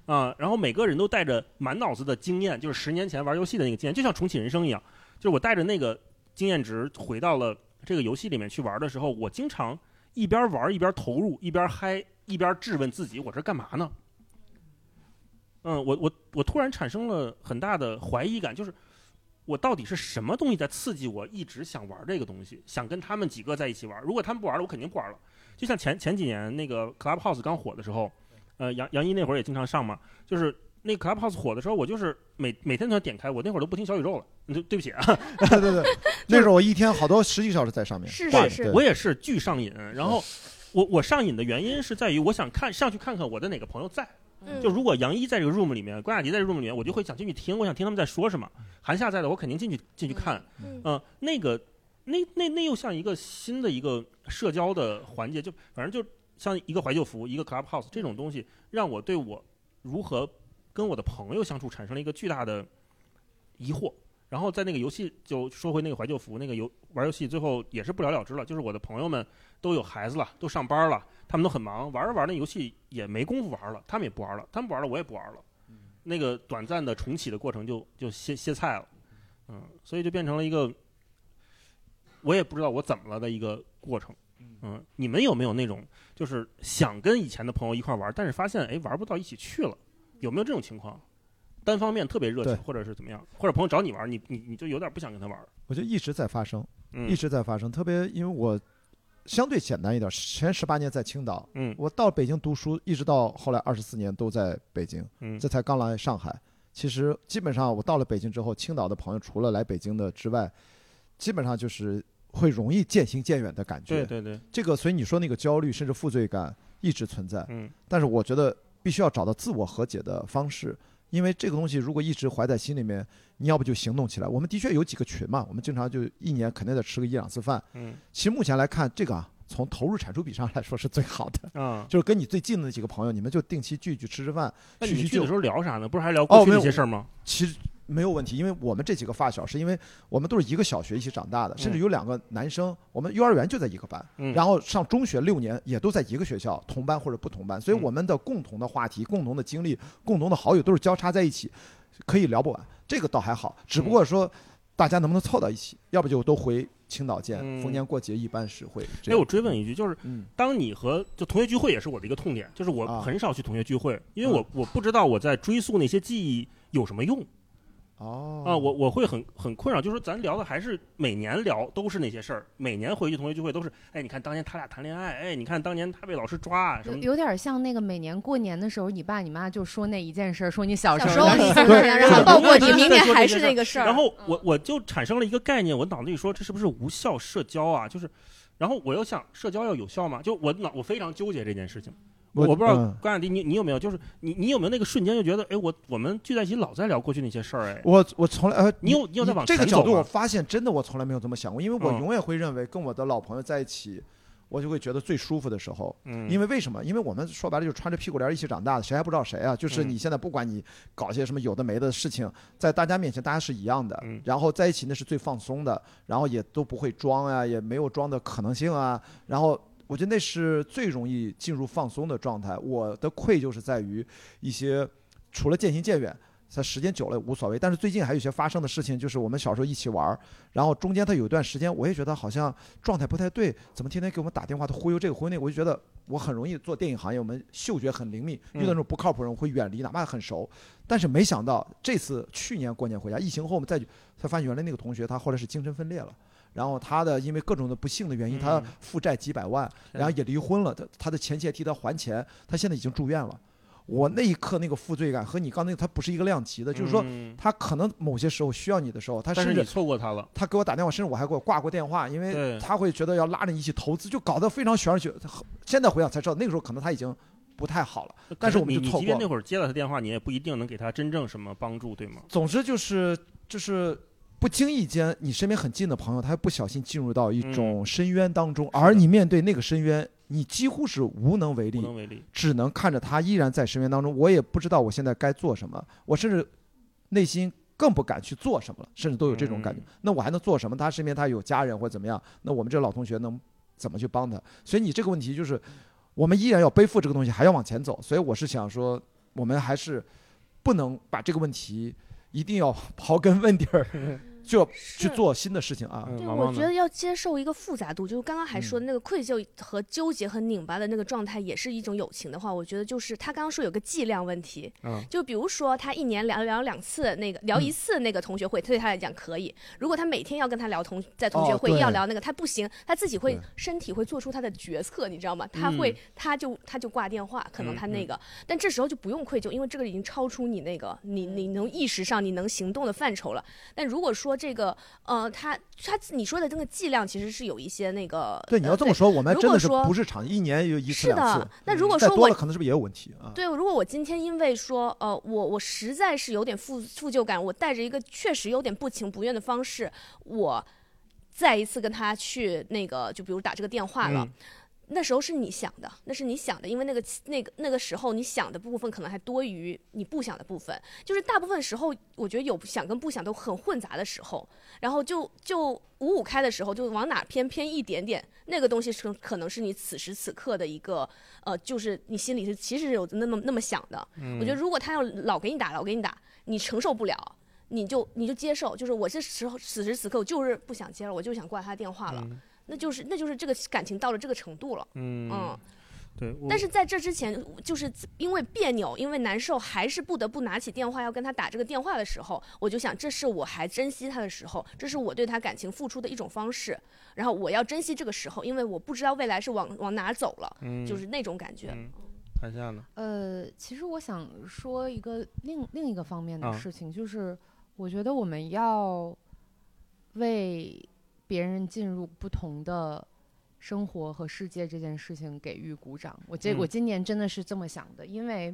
Speaker 1: 啊？然后每个人都带着满脑子的经验，就是十年前玩游戏的那个经验，就像重启人生一样，就是我带着那个经验值回到了这个游戏里面去玩的时候，我经常一边玩一边投入，一边嗨，一边质问自己，我这干嘛呢？嗯，我我我突然产生了很大的怀疑感，就是我到底是什么东西在刺激我，一直想玩这个东西，想跟他们几个在一起玩。如果他们不玩了，我肯定不玩了。就像前前几年那个 Clubhouse 刚火的时候，呃，杨杨一那会儿也经常上嘛，就是那 Clubhouse 火的时候，我就是每每天都要点开，我那会儿都不听小宇宙了。对对不起啊，
Speaker 4: 对对对，那时候我一天好多十几个小时在上面，
Speaker 2: 是是是
Speaker 1: 我也是巨上瘾。然后我我上瘾的原因是在于我想看上去看看我的哪个朋友在。
Speaker 2: 嗯
Speaker 1: 就如果杨一在这个 room 里面，关雅迪在这个 room 里面，我就会想进去听，我想听他们在说什么。韩夏在的，我肯定进去进去看。
Speaker 2: 嗯
Speaker 1: 嗯、那个那那那又像一个新的一个社交的环节，就反正就像一个怀旧服，一个 clubhouse 这种东西，让我对我如何跟我的朋友相处产生了一个巨大的疑惑。然后在那个游戏，就说回那个怀旧服，那个游玩游戏最后也是不了了之了。就是我的朋友们都有孩子了，都上班了，他们都很忙，玩着玩着那游戏也没工夫玩了，他们也不玩了，他们不玩了，我也不玩了。那个短暂的重启的过程就就歇歇菜了，嗯，所以就变成了一个我也不知道我怎么了的一个过程。嗯，你们有没有那种就是想跟以前的朋友一块玩，但是发现哎玩不到一起去了？有没有这种情况？单方面特别热情，或者是怎么样，或者朋友找你玩，你你你就有点不想跟他玩。
Speaker 4: 我就一直在发生，
Speaker 1: 嗯，
Speaker 4: 一直在发生。特别因为我相对简单一点，前十八年在青岛，
Speaker 1: 嗯
Speaker 4: 我到北京读书，一直到后来二十四年都在北京，
Speaker 1: 嗯
Speaker 4: 这才刚来上海。其实基本上我到了北京之后，青岛的朋友除了来北京的之外，基本上就是会容易渐行渐远的感觉。
Speaker 1: 对对对，
Speaker 4: 这个，所以你说那个焦虑甚至负罪感一直存在。
Speaker 1: 嗯
Speaker 4: 但是我觉得必须要找到自我和解的方式，因为这个东西如果一直怀在心里面，你要不就行动起来。我们的确有几个群嘛，我们经常就一年肯定得吃个一两次饭。
Speaker 1: 嗯
Speaker 4: 其实目前来看，这个啊，从投入产出比上来说是最好的，
Speaker 1: 嗯，
Speaker 4: 就是跟你最近的那几个朋友，你们就定期聚聚吃吃饭，
Speaker 1: 那你们去的时。候聊啥呢？不是还聊
Speaker 4: 哦
Speaker 1: 过去那些事儿吗？
Speaker 4: 其实没有问题，因为我们这几个发小是因为我们都是一个小学一起长大的，甚至有两个男生，我们幼儿园就在一个班，
Speaker 1: 嗯，
Speaker 4: 然后上中学六年也都在一个学校，同班或者不同班，所以
Speaker 1: 嗯
Speaker 4: 我们的共同的话题、共同的经历、共同的好友都是交叉在一起，可以聊不完。这个倒还好，只不过说大家能不能凑到一起，要不就都回青岛见，
Speaker 1: 嗯。
Speaker 4: 逢年过节一般是会这
Speaker 1: 哎，我。追问一句，就是
Speaker 4: 嗯，
Speaker 1: 当你和就同学聚会也是我的一个痛点，就是我
Speaker 4: 啊。
Speaker 1: 很少去同学聚会，因为我我不知道我在追溯那些记忆有什么用
Speaker 4: 哦
Speaker 1: 啊，我我会很很困扰，就是说咱聊的还是每年聊都是那些事儿，每年回去同学聚会都是，哎，你看当年他俩谈恋爱，哎，你看当年他被老师抓啊什么，
Speaker 3: 有有点像那个每年过年的时候，你爸你妈就说那一件事儿，说你小时
Speaker 2: 小时候然后报过你，明年还是那个事儿。
Speaker 1: 然后我我就产生了一个概念，我脑子里说这是不是无效社交啊？就是，然后我又想社交要有效吗？就我脑我非常纠结这件事情。我不知道
Speaker 4: 嗯
Speaker 1: 关雅迪你你有没有，就是你你有没有那个瞬间就觉得，哎，我我们聚在一起老在聊过去那些事儿，哎，
Speaker 4: 我我从来呃，
Speaker 1: 你有你有在往
Speaker 4: 这个角度，我发现真的我从来没有这么想过，因为我
Speaker 1: 嗯
Speaker 4: 永远会认为跟我的老朋友在一起，我就会觉得最舒服的时候。
Speaker 1: 嗯，
Speaker 4: 因为为什么？因为我们说白了就是穿着屁股帘儿一起长大的，谁还不知道谁啊？就是
Speaker 1: 嗯
Speaker 4: 你现在不管你搞些什么有的没的事情，在大家面前大家是一样的
Speaker 1: 嗯，
Speaker 4: 然后在一起那是最放松的，然后也都不会装啊，也没有装的可能性啊，然后。我觉得那是最容易进入放松的状态。我的愧疚是在于一些除了渐行渐远，它时间久了无所谓。但是最近还有一些发生的事情，就是我们小时候一起玩儿，然后中间他有一段时间，我也觉得好像状态不太对，怎么天天给我们打电话，他忽悠这个忽悠那个，我就觉得我很容易做电影行业，我们嗅觉很灵敏，遇到那种不靠谱人我会远离，哪怕很熟。但是没想到这次去年过年回家，疫情后我们再去才发现原来那个同学他后来是精神分裂了。然后他的因为各种的不幸的原因，他
Speaker 1: 嗯
Speaker 4: 负债几百万，然后也离婚了。他他的前妻也替他还钱，他现在已经住院了。我那一刻那个负罪感和你刚那个他不是一个量级的，就是说
Speaker 1: 嗯
Speaker 4: 他可能某些时候需要你的时候，他甚至
Speaker 1: 错过他了，
Speaker 4: 他给我打电话，甚至我还给我挂过电话，因为他会觉得要拉着你一起投资，就搞得非常玄学。现在回想才知道，那个时候可能他已经不太好了。但是我们
Speaker 1: 你
Speaker 4: 就错过
Speaker 1: 那会儿接了他电话，你也不一定能给他真正什么帮助，对吗？
Speaker 4: 总之就是就是不经意间，你身边很近的朋友，他不小心进入到一
Speaker 1: 嗯
Speaker 4: 种深渊当中，而你面对那个深渊，你几乎是无能为力
Speaker 1: 无，能为力。
Speaker 4: 只能看着他依然在深渊当中。我也不知道我现在该做什么，我甚至内心更不敢去做什么了，甚至都有这种感觉。
Speaker 1: 嗯
Speaker 4: 那我还能做什么？他身边他有家人或怎么样？那我们这老同学能怎么去帮他？所以你这个问题就是，我们依然要背负这个东西，还要往前走。所以我是想说，我们还是不能把这个问题一定要刨根问底儿。就要去做新的事情啊。
Speaker 2: 对，我觉得要接受一个复杂度，就是刚刚还说
Speaker 4: 嗯
Speaker 2: 的那个愧疚和纠结和拧巴的那个状态，也是一种友情的话，我觉得就是他刚刚说有个剂量问题，
Speaker 1: 嗯。
Speaker 2: 就比如说他一年聊聊两次那个聊一次那个同学会，对他来讲可以。如果他每天要跟他聊同在同学
Speaker 4: 哦
Speaker 2: 会议要聊那个，他不行，他自己会身体会做出他的决策，你知道吗？他会
Speaker 1: 嗯
Speaker 2: 他就他就挂电话，可能他那个，但这时候就不用愧疚，因为这个已经超出你那个你你能意识上你能行动的范畴了。但如果说这个呃，他他你说的这个剂量其实是有一些那个，
Speaker 4: 对，你
Speaker 2: 呃
Speaker 4: 要这么说，我们真的是不是长，一年有一次两次
Speaker 2: 的，，那如果说我
Speaker 4: 多了可能是不是也有问题啊？
Speaker 2: 对，如果我今天因为说，呃，我我实在是有点负负疚感，我带着一个确实有点不情不愿的方式，我再一次跟他去那个，就比如打这个电话了。
Speaker 1: 嗯
Speaker 2: 那时候是你想的，那是你想的，因为那个那个那个时候你想的部分可能还多于你不想的部分，就是大部分时候我觉得有想跟不想都很混杂的时候，然后就就五五开的时候就往哪偏偏一点点，那个东西是可能是你此时此刻的一个呃，就是你心里是其实有那么那么想的，
Speaker 1: 嗯。
Speaker 2: 我觉得如果他要老给你打，老给你打，你承受不了，你就你就接受，就是我这时候此时此刻我就是不想接了，我就想挂他电话了，
Speaker 1: 嗯
Speaker 2: 那就是那就是这个感情到了这个程度了，
Speaker 1: 嗯
Speaker 2: 嗯。
Speaker 1: 对，
Speaker 2: 但是在这之前，就是因为别扭，因为难受，还是不得不拿起电话要跟他打这个电话的时候，我就想，这是我还珍惜他的时候，这是我对他感情付出的一种方式。然后我要珍惜这个时候，因为我不知道未来是往往哪走了，
Speaker 1: 嗯
Speaker 2: 就是那种感觉。
Speaker 1: 嗯谈下呢？
Speaker 3: 呃，其实我想说一个另另一个方面的
Speaker 1: 啊
Speaker 3: 事情，就是我觉得我们要为别人进入不同的生活和世界这件事情给予鼓掌。我这、我
Speaker 1: 嗯
Speaker 3: 今年真的是这么想的，因为。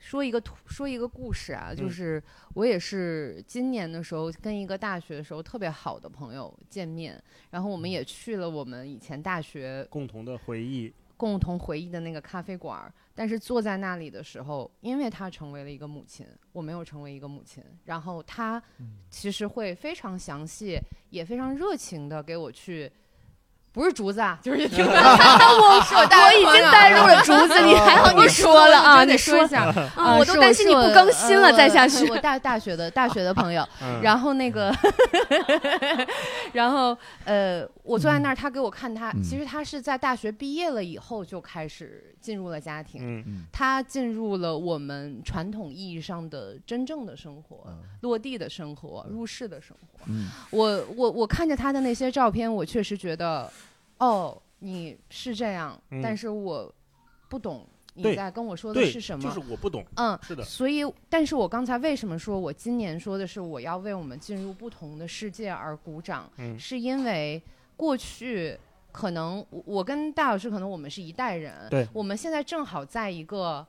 Speaker 3: 说一个，说一个故事啊，就
Speaker 1: 嗯
Speaker 3: 是我也是今年的时候跟一个大学的时候特别好的朋友见面，然后我们也去了我们以前大学
Speaker 1: 共同的回忆，
Speaker 3: 共同回忆的那个咖啡馆儿，但是坐在那里的时候，因为她成为了一个母亲，我没有成为一个母亲，然后她其实会非常详细，也非常热情的给我去。不是竹子啊，就是听我是 我
Speaker 2: 我已经带入了 竹子，你还好你说了啊，你
Speaker 3: 说
Speaker 2: 说
Speaker 3: 一下
Speaker 2: 我都担心你不更新了，再下去。
Speaker 3: 我大大学的大学的朋友，
Speaker 1: 嗯
Speaker 3: 然后那个，然后呃，我坐在那儿，他给我看他，
Speaker 4: 嗯
Speaker 3: 其实他是在大学毕业了以后就开始进入了家庭，
Speaker 1: 嗯
Speaker 3: 他进入了我们传统意义上的真正的生活，
Speaker 4: 嗯
Speaker 3: 落地的生活，入世的生活。
Speaker 4: 嗯，
Speaker 3: 我我我看着他的那些照片，我确实觉得，哦，你是这样，
Speaker 1: 嗯。
Speaker 3: 但是我不懂你
Speaker 1: 对
Speaker 3: 在跟我说的
Speaker 1: 对，
Speaker 3: 是什么。
Speaker 1: 就是我不懂，
Speaker 3: 嗯，
Speaker 1: 是的，
Speaker 3: 所以，但是我刚才为什么说我今年说的是我要为我们进入不同的世界而鼓掌，
Speaker 1: 嗯。
Speaker 3: 是因为过去可能我我跟戴老师可能我们是一代人，
Speaker 1: 对。
Speaker 3: 我们现在正好在一个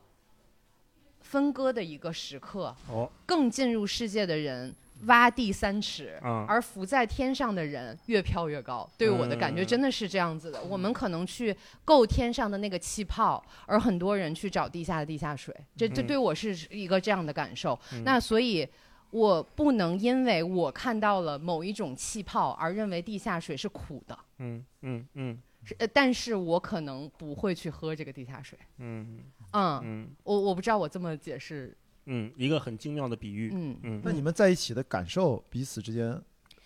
Speaker 3: 分割的一个时刻，
Speaker 1: 哦，
Speaker 3: 更进入世界的人挖地三尺。
Speaker 1: 啊，
Speaker 3: 而浮在天上的人越飘越高，对我的感觉
Speaker 1: 嗯
Speaker 3: 真的是这样子的。我们可能去够天上的那个气泡，而很多人去找地下的地下水。这这
Speaker 1: 嗯
Speaker 3: 对我是一个这样的感受。
Speaker 1: 嗯
Speaker 3: 那所以。我不能因为我看到了某一种气泡而认为地下水是苦的，
Speaker 1: 嗯嗯嗯
Speaker 3: 是呃，但是我可能不会去喝这个地下水。
Speaker 1: 嗯
Speaker 3: 嗯，
Speaker 1: 嗯
Speaker 3: 我我不知道我这么解释，
Speaker 1: 嗯，一个很精妙的比喻，
Speaker 3: 嗯，
Speaker 1: 嗯
Speaker 4: 那你们在一起的感受，彼此之间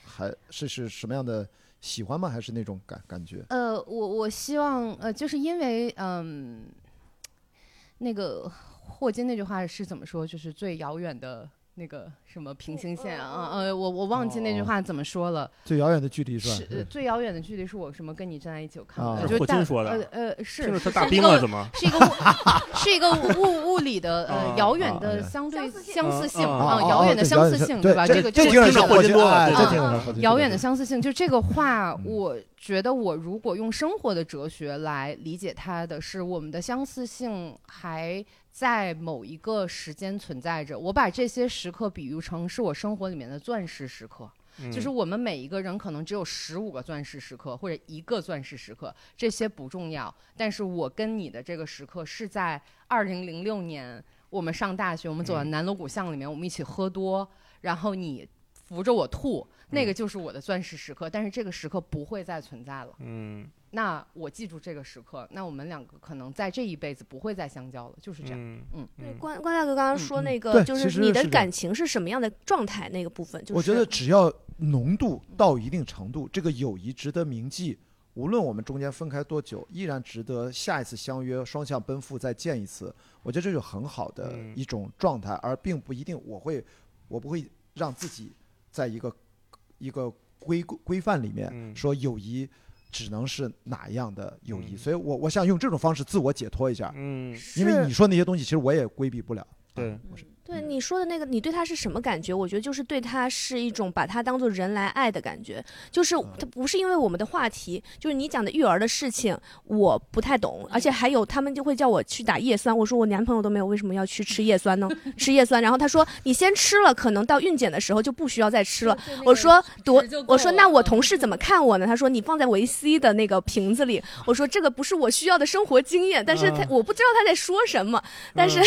Speaker 4: 还是是什么样的？喜欢吗？还是那种感感觉？
Speaker 3: 呃，我我希望呃，就是因为嗯，那个霍金那句话是怎么说？就是最遥远的那个什么平行线啊，呃，我我忘记那句
Speaker 4: 哦
Speaker 3: 话怎么说了。
Speaker 4: 最遥远的距离是吧？
Speaker 3: 是呃最遥远的距离是我什么跟你站在一起？我看
Speaker 4: 啊
Speaker 3: 过，就
Speaker 1: 是霍金说的
Speaker 3: 呃呃是
Speaker 1: 听着
Speaker 3: 是
Speaker 1: 他大兵了，
Speaker 3: 是一个
Speaker 1: 怎么？
Speaker 3: 是一个物是一个物物理的呃
Speaker 1: 啊
Speaker 3: 遥远
Speaker 4: 啊
Speaker 3: 的
Speaker 4: 啊
Speaker 3: 相对
Speaker 2: 相似性
Speaker 3: 相似性
Speaker 1: 啊
Speaker 3: 遥远的相似性吧？
Speaker 4: 对吧
Speaker 3: 这个
Speaker 4: 这听着
Speaker 3: 这个听着
Speaker 4: 是霍金
Speaker 1: 多了
Speaker 4: 哎这
Speaker 1: 对
Speaker 4: 听着是霍金
Speaker 3: 遥远的
Speaker 4: 说
Speaker 3: 相似性，就这个话，
Speaker 4: 嗯
Speaker 3: 我觉得我如果用生活的哲学来理解它的是，我们的相似性还在某一个时间存在着。我把这些时刻比喻成是我生活里面的钻石时刻，就是
Speaker 1: 嗯
Speaker 3: 我们每一个人可能只有十五个钻石时刻或者一个钻石时刻，这些不重要。但是我跟你的这个时刻是在二零零六年，我们上大学，我们走到
Speaker 1: 嗯
Speaker 3: 南锣鼓巷里面，我们一起喝多，然后你扶着我吐，那
Speaker 1: 嗯
Speaker 3: 个就是我的钻石时刻。但是这个时刻不会再存在了。
Speaker 1: 嗯
Speaker 3: 那我记住这个时刻，那我们两个可能在这一辈子不会再相交了，就是这样。
Speaker 1: 嗯
Speaker 3: 嗯
Speaker 2: 对，
Speaker 1: 嗯
Speaker 2: 关关大哥刚刚说那个，
Speaker 4: 对
Speaker 2: 就
Speaker 4: 是
Speaker 2: 你的感情是什么样的状态那个部分，就是
Speaker 4: 我觉得只要浓度到一定程度，这个友谊值得铭记。无论我们中间分开多久，依然值得下一次相约，双向奔赴，再见一次。我觉得这就很好的
Speaker 1: 嗯
Speaker 4: 一种状态，而并不一定我会，我不会让自己在一个一个规规范里面
Speaker 1: 嗯
Speaker 4: 说友谊只能是哪样的友谊。
Speaker 1: 嗯。
Speaker 4: 所以我我想用这种方式自我解脱一下，
Speaker 1: 嗯，
Speaker 4: 因为你说那些东西，其实我也规避不了。
Speaker 1: 对。
Speaker 4: 啊我是
Speaker 2: 对你说的那个，你对他是什么感觉？我觉得就是对他是一种把他当做人来爱的感觉，就是
Speaker 4: 嗯
Speaker 2: 他不是因为我们的话题，就是你讲的育儿的事情，我不太懂，而且还有他们就会叫我去打叶酸，我说我男朋友都没有，为什么要去吃叶酸呢？吃叶酸，然后他说你先吃了，可能到孕检的时候就不需要再吃了。我说多，我说那我同事怎么看我呢？他说你放在维 C 的那个瓶子里。我说这个不是我需要的生活经验，但是他
Speaker 1: 啊
Speaker 2: 我不知道他在说什么，但是。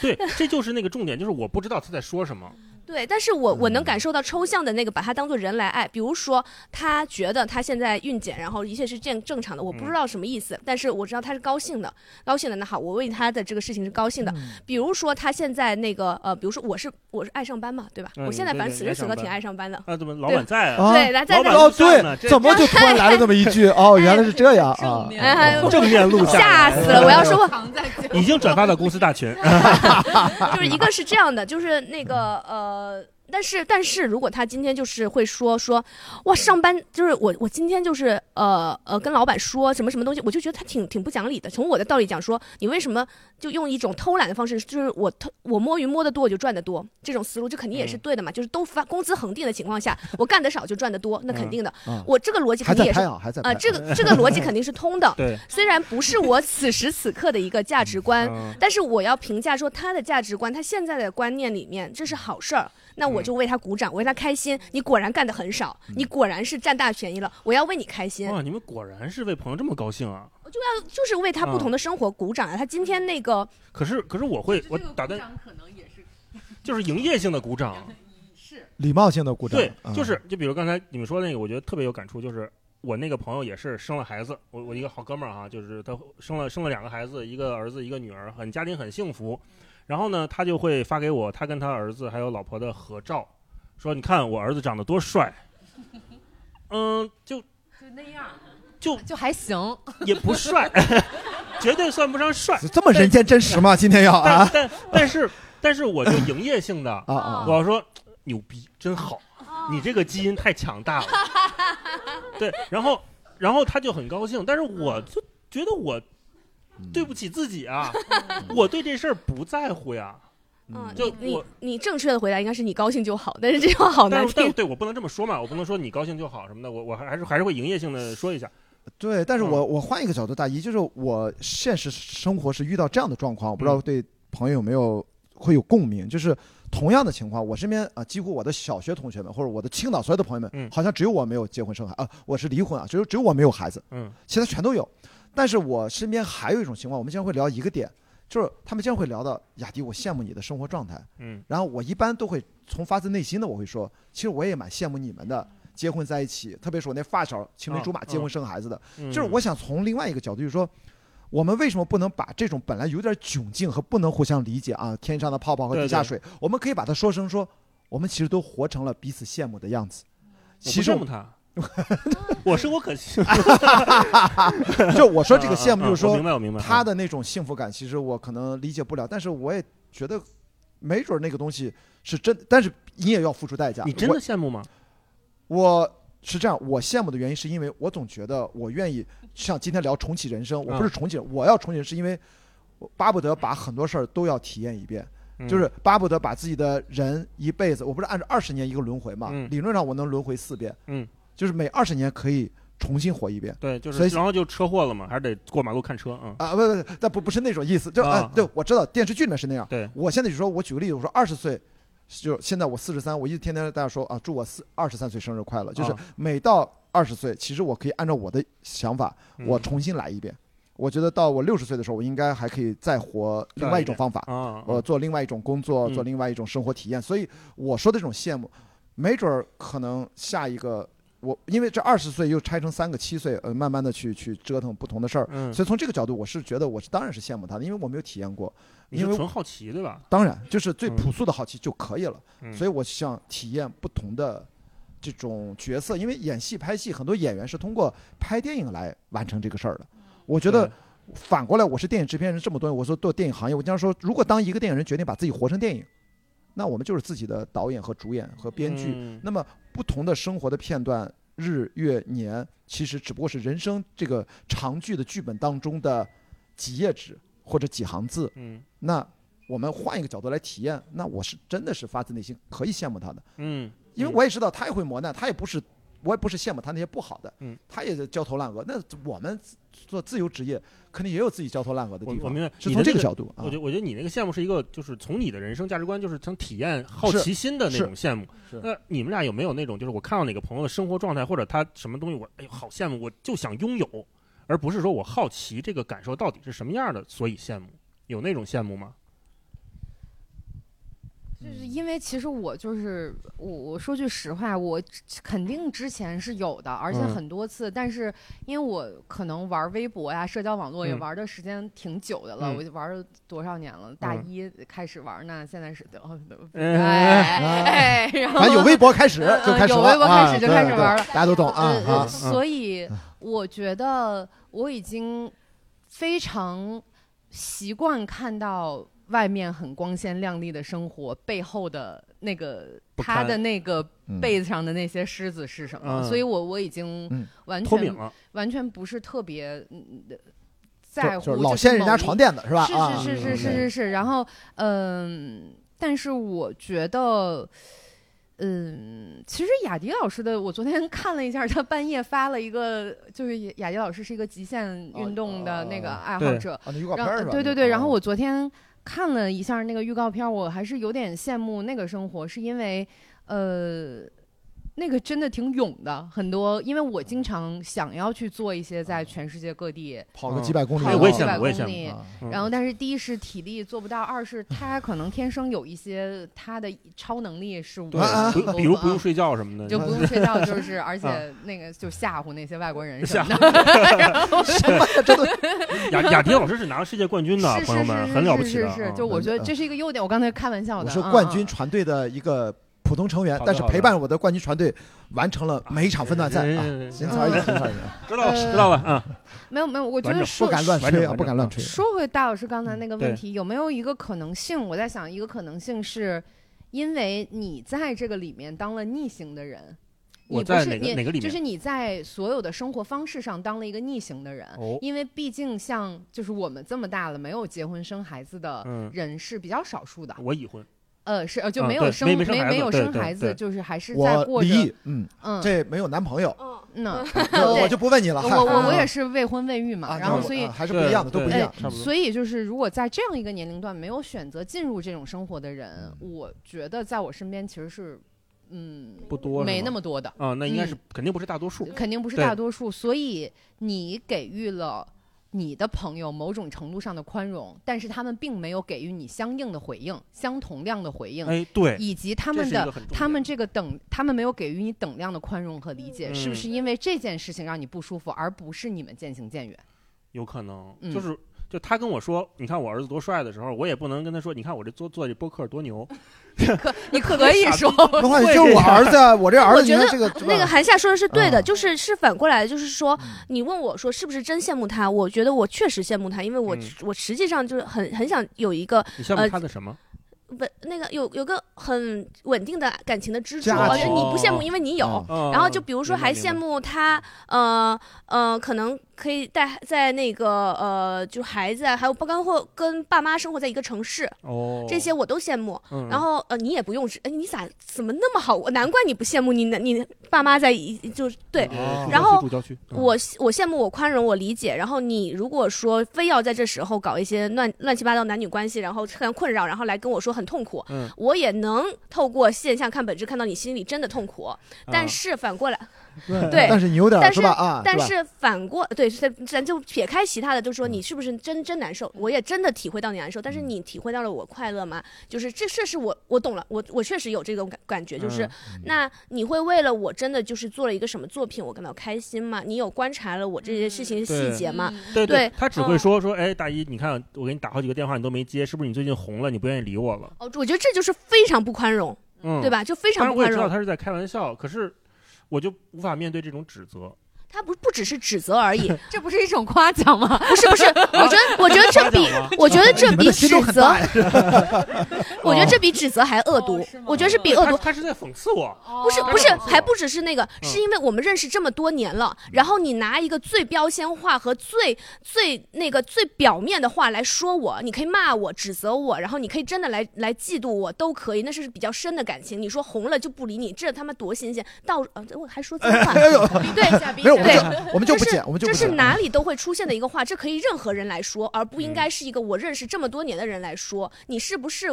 Speaker 1: 对，这就是那个重点，就是我不知道他在说什么。
Speaker 2: 对，但是我我能感受到抽象的那个，把他当做人来爱。比如说，他觉得他现在孕检，然后一切是正正常的，我不知道什么意思，但是我知道他是高兴的，高兴的。那好，我为他的这个事情是高兴的。比如说他现在那个呃，比如说我是我是爱上班嘛，对吧？
Speaker 1: 嗯
Speaker 2: 我现在反正此时此刻挺
Speaker 1: 爱上班
Speaker 2: 的。
Speaker 1: 啊，怎么老板在啊？
Speaker 4: 啊
Speaker 2: 对，来在在
Speaker 1: 老板
Speaker 4: 哦，对，怎么就突然来了这么一句？哦，原来是这样啊
Speaker 3: 正！面
Speaker 2: 哎还有
Speaker 1: 正面录像，
Speaker 2: 吓死了！我要说，
Speaker 3: 藏在
Speaker 1: 已经转发到公司大群。
Speaker 2: 就是一个是这样的，就是那个呃，uh 但是但是如果他今天就是会说说，哇，上班就是我我今天就是呃呃跟老板说什么什么东西，我就觉得他挺挺不讲理的。从我的道理讲说，你为什么就用一种偷懒的方式，就是我偷我摸鱼摸得多我就赚得多，这种思路这肯定也是
Speaker 1: 嗯
Speaker 2: 对的嘛，就是都发工资恒定的情况下，我干得少就赚得多，那肯定的。
Speaker 4: 嗯
Speaker 2: 我这个逻辑肯定也是
Speaker 4: 啊。
Speaker 2: 这个这个逻辑肯定是通的。
Speaker 1: 对，
Speaker 2: 虽然不是我此时此刻的一个价值观，
Speaker 1: 嗯
Speaker 2: 但是我要评价说他的价值观，他现在的观念里面这是好事儿，那我就为他鼓掌，我为他开心。你果然干的很少，你果然是占大便宜了，我要为你开心，
Speaker 1: 哇，你们果然是为朋友这么高兴啊！
Speaker 2: 我就要就是为他不同的生活鼓掌啊。他今天那个，
Speaker 1: 可是可是我会，我打断，
Speaker 3: 可能也是
Speaker 1: 就是营业性的鼓掌。
Speaker 3: 是
Speaker 4: 礼貌性的鼓掌。
Speaker 1: 对，
Speaker 4: 啊
Speaker 1: 就是就比如刚才你们说的那个，我觉得特别有感触，就是我那个朋友也是生了孩子，我我一个好哥们儿哈，就是他生了生了两个孩子，一个儿子一个女儿，很家庭很幸福。然后呢，他就会发给我他跟他儿子还有老婆的合照，说你看我儿子长得多帅。嗯，就
Speaker 3: 就那样，
Speaker 1: 就
Speaker 3: 就还行。
Speaker 1: 也不帅，绝对算不上帅。
Speaker 4: 这么人间真实吗？今天要
Speaker 1: 但
Speaker 4: 啊
Speaker 1: 但但是但是我就营业性的，
Speaker 4: 啊啊！
Speaker 1: 我要说牛逼，真好，你这个基因太强大了。对，然后然后他就很高兴，但是我就觉得我对不起自己啊，我对这事儿不在乎呀。
Speaker 2: 嗯，
Speaker 1: 就
Speaker 2: 你你
Speaker 1: 我
Speaker 2: 你正确的回答应该是你高兴就好，但是这话好难听。
Speaker 1: 但对我不能这么说嘛，我不能说你高兴就好什么的，我我还还是还是会营业性的说一下。
Speaker 4: 对，但是
Speaker 1: 嗯
Speaker 4: 我我换一个角度，大一就是我现实生活是遇到这样的状况，我不知道
Speaker 1: 嗯
Speaker 4: 对朋友有没有会有共鸣，就是同样的情况，我身边啊，几乎我的小学同学们或者我的青岛所有的朋友们，
Speaker 1: 嗯
Speaker 4: 好像只有我没有结婚生孩啊，我是离婚啊，只有只有我没有孩子，
Speaker 1: 嗯
Speaker 4: 其他全都有。但是我身边还有一种情况，我们经常会聊一个点，就是他们经常会聊到雅迪，我羡慕你的生活状态。
Speaker 1: 嗯。
Speaker 4: 然后我一般都会从发自内心的我会说，其实我也蛮羡慕你们的，结婚在一起，特别是我那发小青梅竹马
Speaker 1: 啊
Speaker 4: 结婚生孩子的，
Speaker 1: 嗯，
Speaker 4: 就是我想从另外一个角度，就是说，我们为什么不能把这种本来有点窘境和不能互相理解啊，天上的泡泡和地下水，我们可以把它说成说，我们其实都活成了彼此羡慕的样子。其实我
Speaker 1: 不羡慕他，我生活可幸。
Speaker 4: 就我说这个羡慕，就是说
Speaker 1: 明白我明白
Speaker 4: 他的那种幸福感，其实我可能理解不了，但是我也觉得，没准那个东西是真，但是你也要付出代价。
Speaker 1: 你真的羡慕吗？
Speaker 4: 我我是这样，我羡慕的原因是因为我总觉得我愿意像今天聊重启人生，我不是
Speaker 1: 嗯
Speaker 4: 重启，我要重启是因为我巴不得把很多事儿都要体验一遍。
Speaker 1: 嗯
Speaker 4: 就是巴不得把自己的人一辈子，我不是按照二十年一个轮回嘛？
Speaker 1: 嗯
Speaker 4: 理论上我能轮回四遍，
Speaker 1: 嗯，
Speaker 4: 就是每二十年可以重新活一遍。
Speaker 1: 对，就
Speaker 4: 所以
Speaker 1: 是然后就车祸了嘛，还是得过马路看车啊。
Speaker 4: 啊，不不不，但不不是那种意思，就
Speaker 1: 啊
Speaker 4: 啊，对我知道电视剧里面是那样。
Speaker 1: 对，
Speaker 4: 我现在就说，我举个例子，我说二十岁，就现在我四十三，我一直天天跟大家说啊，祝我四二十三岁生日快乐。就是
Speaker 1: 啊
Speaker 4: 每到二十岁，其实我可以按照我的想法，我
Speaker 1: 嗯
Speaker 4: 重新来一遍。我觉得到我六十岁的时候，我应该还可以再活另外一种方法。
Speaker 1: 啊，
Speaker 4: 呃，做另外一种工作，
Speaker 1: 嗯
Speaker 4: 做另外一种生活体验。所以我说的这种羡慕，没准儿可能下一个我，因为这二十岁又拆成三个七岁，呃，慢慢的去去折腾不同的事儿。
Speaker 1: 嗯，
Speaker 4: 所以从这个角度，我是觉得我是当然是羡慕他的，因为我没有体验过。因为
Speaker 1: 纯好奇对吧？
Speaker 4: 当然就是最
Speaker 1: 嗯
Speaker 4: 朴素的好奇就可以了。
Speaker 1: 嗯
Speaker 4: 所以我想体验不同的这种角色，因为演戏拍戏，很多演员是通过拍电影来完成这个事儿的。我觉得反过来，我是电影制片人这么多年，我说做电影行业，我经常说，如果当一个电影人决定把自己活成电影，那我们就是自己的导演和主演和编剧。
Speaker 1: 嗯
Speaker 4: 那么不同的生活的片段，日月年，其实只不过是人生这个长剧的剧本当中的几页纸或者几行字。
Speaker 1: 嗯
Speaker 4: 那我们换一个角度来体验，那我是真的是发自内心可以羡慕他的，
Speaker 1: 嗯，
Speaker 4: 因为我也知道他也会磨难，他也不是。我也不是羡慕他那些不好的，
Speaker 1: 嗯，
Speaker 4: 他也是焦头烂额。那我们做自由职业，肯定也有自己焦头烂额的地方。
Speaker 1: 我我明白
Speaker 4: 是从这个
Speaker 1: 你的这个
Speaker 4: 角度啊
Speaker 1: 我觉。得我觉得你那个羡慕是一个，就是从你的人生价值观，就是想体验好奇心的那种羡慕。那你们俩有没有那种，就是我看到哪个朋友的生活状态，或者他什么东西，我哎呦好羡慕，我就想拥有，而不是说我好奇这个感受到底是什么样的，所以羡慕。有那种羡慕吗？
Speaker 3: 就是因为其实我就是我，我说句实话，我肯定之前是有的，而且
Speaker 1: 嗯
Speaker 3: 很多次。但是因为我可能玩微博呀、社交网络也
Speaker 1: 嗯
Speaker 3: 玩的时间挺久的了，
Speaker 1: 嗯
Speaker 3: 我就玩了多少年了？大
Speaker 1: 嗯
Speaker 3: 一开始玩呢，现在是哦，
Speaker 1: 嗯
Speaker 3: 哎哎，然后
Speaker 4: 有微博开始
Speaker 3: 嗯
Speaker 4: 就开始
Speaker 3: 有微博开始就开始玩了
Speaker 4: 大家都懂啊
Speaker 3: 呃呃
Speaker 4: 啊。
Speaker 3: 所以我觉得我已经非常习惯看到外面很光鲜亮丽的生活背后的那个他的那个
Speaker 4: 嗯
Speaker 3: 被子上的那些虱子是什么，
Speaker 1: 嗯。
Speaker 3: 所以我我已经
Speaker 4: 嗯。
Speaker 3: 完全完全不是特别嗯在乎
Speaker 4: 就就是老掀人家床垫子是吧？
Speaker 3: 是
Speaker 4: 啊，
Speaker 3: 是是是
Speaker 1: 嗯
Speaker 3: 是是是，然后嗯，但是我觉得。嗯，其实雅迪老师的，我昨天看了一下，他半夜发了一个，就是雅迪老师是一个极限运动的那个爱好者，对对对，然后
Speaker 4: 啊
Speaker 3: 我昨天看了一下那个预告片，我还是有点羡慕那个生活，是因为呃。那个真的挺勇的，很多，因为我经常想要去做一些在全世界各地
Speaker 4: 跑个几百公里，
Speaker 1: 哎我也
Speaker 3: 几百公里，然后，但是第一是体力做不到，二是他可能天生有一些他的超能力是我
Speaker 1: 对比如不用
Speaker 3: 啊
Speaker 1: 睡觉什么的，
Speaker 3: 就不用睡觉，就 是而
Speaker 1: 啊
Speaker 3: 且那个就吓唬那些外国人什
Speaker 1: 吓
Speaker 3: 么的。
Speaker 1: 雅雅迪老师是拿了世界冠军的，
Speaker 3: 是
Speaker 1: 朋友们
Speaker 3: 是是是
Speaker 1: 很了不起的
Speaker 3: 是是，
Speaker 1: 啊。
Speaker 3: 就我觉得这是一个优点。我刚才开玩笑的，
Speaker 4: 我是
Speaker 3: 啊
Speaker 4: 冠军
Speaker 3: 啊
Speaker 4: 船队的一个普通成员但是陪伴我的冠军船队完成了每一场分段赛啊，
Speaker 1: 嗯
Speaker 4: 仅此而已，仅此而已。
Speaker 1: 知道了
Speaker 3: 呃
Speaker 1: 知道了啊。
Speaker 3: 没有没有，我觉得说
Speaker 4: 不敢乱吹啊，不敢乱吹。
Speaker 3: 说回大老师刚才那个问题，有没有一个可能性？我在想，一个可能性是，因为你在这个里面当了逆行的人，
Speaker 1: 我在
Speaker 3: 你不是你
Speaker 1: 哪个哪个里面
Speaker 3: 就是你在所有的生活方式上当了一个逆行的人。
Speaker 1: 哦，
Speaker 3: 因为毕竟像就是我们这么大了没有结婚生孩子的
Speaker 1: 嗯，
Speaker 3: 人是比较少数的，
Speaker 1: 我已婚，
Speaker 3: 呃是呃就没有生
Speaker 1: 没没
Speaker 3: 有生孩子，就是还是在过着
Speaker 4: 嗯，
Speaker 3: 嗯
Speaker 4: 这没有男朋友，
Speaker 2: 嗯，
Speaker 3: 那
Speaker 4: 这我就不问你了。
Speaker 3: 我我我
Speaker 4: 啊
Speaker 3: 也是未婚未育嘛，
Speaker 4: 啊
Speaker 3: 然后所以
Speaker 4: 啊还是不一样的，都不一
Speaker 1: 对
Speaker 4: 样。
Speaker 1: 差不多
Speaker 3: 所以就是，如果在这样一个年龄段没有选择进入这种生活的人，
Speaker 4: 嗯
Speaker 3: 我觉得在我身边其实是，嗯，
Speaker 1: 不多
Speaker 3: 没那么多的，
Speaker 1: 啊，那应该是
Speaker 3: 嗯
Speaker 1: 肯定不是大多数。
Speaker 3: 肯定不是大多数。所以你给予了你的朋友某种程度上的宽容，但是他们并没有给予你相应的回应，相同量的回应，
Speaker 1: 哎，对，
Speaker 3: 以及他们的他们这个等，他们没有给予你等量的宽容和理解，是不
Speaker 1: 嗯
Speaker 3: 是因为这件事情让你不舒服，而不是你们渐行渐远？
Speaker 1: 有可能
Speaker 3: 嗯
Speaker 1: 就是。就他跟我说，你看我儿子多帅的时候，我也不能跟他说，你看我这做做这播客多牛。
Speaker 3: 可你可以 说，
Speaker 4: 就是我儿子，我这儿子，
Speaker 2: 我觉得
Speaker 4: 这个
Speaker 2: 那个韩夏说的是对的，
Speaker 4: 啊
Speaker 2: 就是是反过来的，就是说，你问我说是不是真羡慕他？我觉得我确实羡慕他，因为我、
Speaker 1: 嗯
Speaker 2: 我实际上就是很很想有一个
Speaker 1: 你羡慕
Speaker 2: 呃
Speaker 1: 他的什么？
Speaker 2: 稳那个有有个很稳定的感情的支柱。
Speaker 4: 家
Speaker 2: 我觉得你不羡慕，
Speaker 1: 哦
Speaker 2: 因为你有。然后就比如说还羡
Speaker 1: 慕
Speaker 2: 慕他，呃呃，可能可以带在那个呃，就孩子啊，还有包括跟爸妈生活在一个城市，
Speaker 1: 哦，
Speaker 2: 这些我都羡慕。
Speaker 1: 嗯，
Speaker 2: 然后呃，你也不用是，哎，你咋怎么那么好？我难怪你不羡慕你你爸妈在一就是对。
Speaker 1: 哦
Speaker 2: 然后我我羡慕，我宽容，我理解。然后你如果说非要在这时候搞一些乱乱七八糟男女关系，然后很困扰，然后来跟我说很痛苦，
Speaker 1: 嗯，
Speaker 2: 我也能透过现象看本质，看到你心里真的痛苦。但
Speaker 1: 啊
Speaker 2: 是反过来，
Speaker 4: 对
Speaker 2: 对
Speaker 4: 但是你有点
Speaker 2: 但是
Speaker 4: 啊？
Speaker 2: 但是反过对，咱咱就撇开其他的，就说
Speaker 4: 嗯
Speaker 2: 你是不是真真难受？我也真的体会到你难受，但是你体会到了我快乐吗？就是这这是我我懂了，我我确实有这种感感觉，就是、
Speaker 1: 嗯
Speaker 2: 那你会为了我真的就是做了一个什么作品，我感到开心吗？你有观察了我这些事情的细节吗？
Speaker 3: 嗯
Speaker 1: 对
Speaker 2: 对
Speaker 1: 他只会
Speaker 2: 嗯
Speaker 1: 说说，哎，大姨，你看我给你打好几个电话，你都没接，是不是你最近红了，你不愿意理我了？
Speaker 2: 哦，我觉得这就是非常不宽容，
Speaker 1: 嗯，
Speaker 2: 对？吧？就非
Speaker 1: 当然我也知道
Speaker 2: 常不宽容。
Speaker 1: 他是在开玩笑，可是我就无法面对这种指责。
Speaker 2: 他不不只是指责而已，
Speaker 3: 这不是一种夸奖吗？
Speaker 2: 不是不是，我觉得我觉得这比我觉得这比指责。我觉得这比指责还恶毒我觉得是比恶毒。
Speaker 1: 他他是在讽刺我。
Speaker 2: 不是不是，还不只是那个，是因为我们认识这么多年了，然后你拿一个最标签化和最最那个最表面的话来说我，你可以骂我、指责我，然后你可以真的来来嫉妒我，都可以，那是比较深的感情。你说红了就不理你，这他妈多新鲜！到呃，我还说脏话，对，
Speaker 4: 没有，
Speaker 2: 对
Speaker 4: 就我们就不
Speaker 2: 这是
Speaker 4: 剪，我们就
Speaker 2: 这是。哪里都会出现的一个话，这可以任何人来说，而不应
Speaker 4: 嗯
Speaker 2: 该是一个我认识这么多年的人来说。你是不是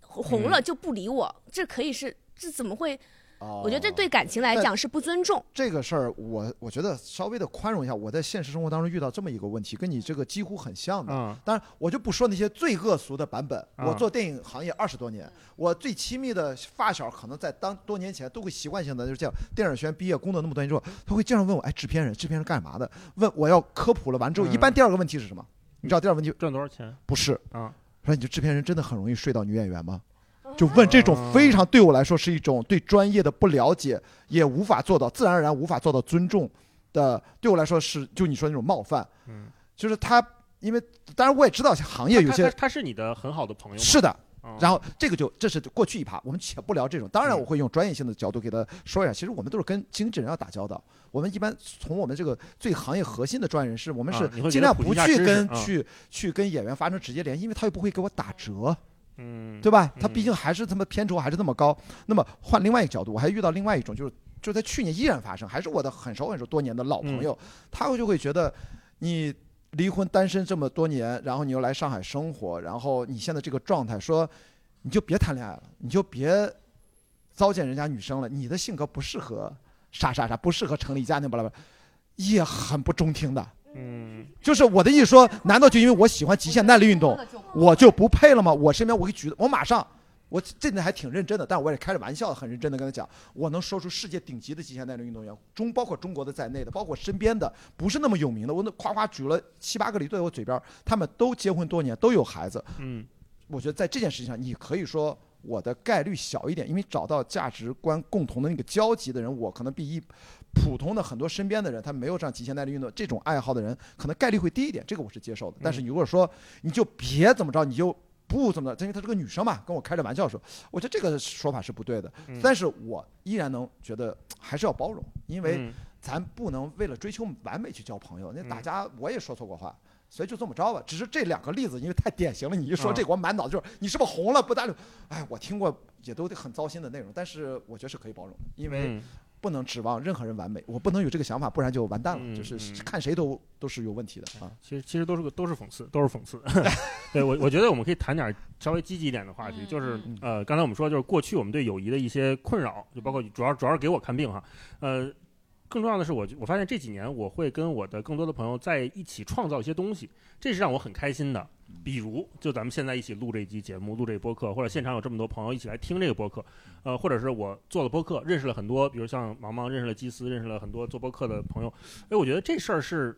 Speaker 2: 红
Speaker 4: 嗯
Speaker 2: 了就不理我？这可以是，这怎么会？
Speaker 4: 哦
Speaker 2: 我觉得这对感情来讲是不尊重。
Speaker 4: 这个事儿，我我觉得稍微的宽容一下。我在现实生活当中遇到这么一个问题，跟你这个几乎很像的。
Speaker 1: 嗯
Speaker 4: 当然，我就不说那些最恶俗的版本。
Speaker 1: 嗯
Speaker 4: 我做电影行业二十多年，我最亲密的发小可能在当多年前都会习惯性的就是这样。电影学院毕业工作那么多年之后，他会经常问我：“哎，制片人，制片人干嘛的？”问我要科普了完之后，
Speaker 1: 嗯
Speaker 4: 一般第二个问题是什么？你知道第二个问题
Speaker 1: 赚多少钱
Speaker 4: 不是
Speaker 1: 啊？
Speaker 4: 说你这制片人真的很容易睡到女演员吗？就问这种非常对我来说是一种对专业的不了解，也无法做到自然而然无法做到尊重的，对我来说是就你说那种冒犯。
Speaker 1: 嗯，
Speaker 4: 就是他，因为当然我也知道行业有些
Speaker 1: 他是你的很好的朋友？
Speaker 4: 是的，
Speaker 1: 哦
Speaker 4: 然后这个就这是过去一趴，我们且不聊这种。当然，
Speaker 1: 嗯
Speaker 4: 我会用专业性的角度给他说一下。其实我们都是跟经纪人要打交道，我们一般从我们这个最行业核心的专业人士，我们是尽量不去跟去去跟演员发生直接联系，因为他又不会给我打折。
Speaker 1: 嗯，
Speaker 4: 对吧？他
Speaker 1: 嗯
Speaker 4: 毕竟还是他妈片酬还是那么高。那么换另外一个角度，我还遇到另外一种，就是就在去年依然发生，还是我的很熟很熟多年的老朋友，他会就会觉得你离婚单身这么多年，然后你又来上海生活，然后你现在这个状态，说你就别谈恋爱了，你就别糟践人家女生了，你的性格不适合啥啥啥，不适合成立家庭，巴拉巴拉，也很不中听的。
Speaker 1: 嗯
Speaker 4: 就是我的意思说，难道就因为我喜欢极限耐力运动，我就不配了吗？我身边我给举，我马上，我这点还挺认真的，但我也开着玩笑，很认真的跟他讲，我能说出世界顶级的极限耐力运动员，中包括中国的在内的，包括身边的不是那么有名的，我那夸夸举了七八个例在我嘴边，他们都结婚多年，都有孩子。
Speaker 1: 嗯
Speaker 4: 我觉得在这件事情上，你可以说我的概率小一点，因为找到价值观共同的那个交集的人，我可能比一普通的很多身边的人，他没有这样极限耐力运动这种爱好的人，可能概率会低一点，这个我是接受的。但是你如果说你就别怎么着，你就不怎么着，因为她是个女生嘛，跟我开着玩笑说，我觉得这个说法是不对的。
Speaker 1: 嗯
Speaker 4: 但是我依然能觉得还是要包容，因为
Speaker 1: 嗯
Speaker 4: 咱不能为了追求完美去交朋友，那
Speaker 1: 嗯
Speaker 4: 大家我也说错过话。所以就这么着吧，只是这两个例子，因为太典型了。你一说
Speaker 1: 啊
Speaker 4: 这个，我满脑子就是你是不是红了不搭理？哎，我听过也都很糟心的内容，但是我觉得是可以包容的，因为
Speaker 1: 嗯
Speaker 4: 不能指望任何人完美，我不能有这个想法，不然就完蛋了。
Speaker 1: 嗯
Speaker 4: 就是
Speaker 1: 嗯
Speaker 4: 看谁都都是有问题的啊。
Speaker 1: 其实其实都是个都是讽刺，都是讽刺。对我我觉得我们可以谈点稍微积极一点的话题，
Speaker 3: 嗯
Speaker 1: 就是
Speaker 3: 嗯
Speaker 1: 呃，刚才我们说就是过去我们对友谊的一些困扰，就包括主要主要是给我看病哈，呃。更重要的是我，我发现这几年我会跟我的更多的朋友在一起创造一些东西，这是让我很开心的。比如，就咱们现在一起录这一期节目，录这个播客，或者现场有这么多朋友一起来听这个播客，呃，或者是我做了播客，认识了很多，比如像毛毛，认识了基斯，认识了很多做播客的朋友。哎，我觉得这事儿是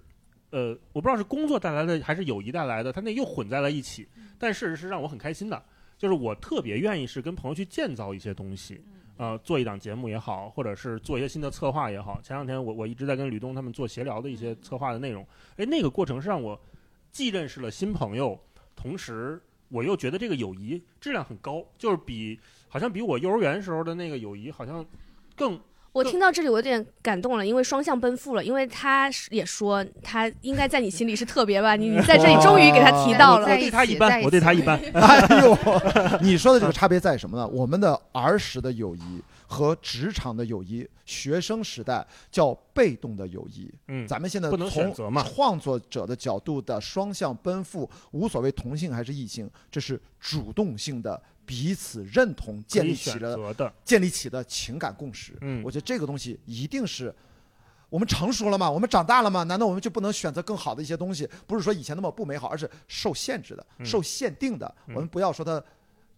Speaker 1: 呃，我不知道是工作带来的还是友谊带来的，它那又混在了一起。但事实是让我很开心的，就是我特别愿意是跟朋友去建造一些东西，呃，做一档节目也好，或者是做一些新的策划也好。前两天我我一直在跟吕东他们做协聊的一些策划的内容，哎，那个过程是让我既认识了新朋友，同时我又觉得这个友谊质量很高，就是比好像比我幼儿园时候的那个友谊好像更
Speaker 2: 我听到这里，我有点感动了，因为双向奔赴了。因为他也说他应该在你心里是特别吧，你你在这里终于给他提到了
Speaker 1: 我我。对他一般，我对他一般。
Speaker 4: 哎呦，你说的这个差别在什么呢？我们的儿时的友谊和职场的友谊，学生时代叫被动的友谊。
Speaker 1: 嗯，
Speaker 4: 咱们现在
Speaker 1: 不能选
Speaker 4: 从
Speaker 1: 择嘛
Speaker 4: 创作者的角度的双向奔赴，无所谓同性还是异性，这是主动性的彼此认同建立起了
Speaker 1: 的，
Speaker 4: 建立起的情感共识。
Speaker 1: 嗯
Speaker 4: 我觉得这个东西一定是。我们成熟了吗？我们长大了吗？难道我们就不能选择更好的一些东西？不是说以前那么不美好，而是受限制的、
Speaker 1: 嗯
Speaker 4: 受限定的。
Speaker 1: 嗯
Speaker 4: 我们不要说它，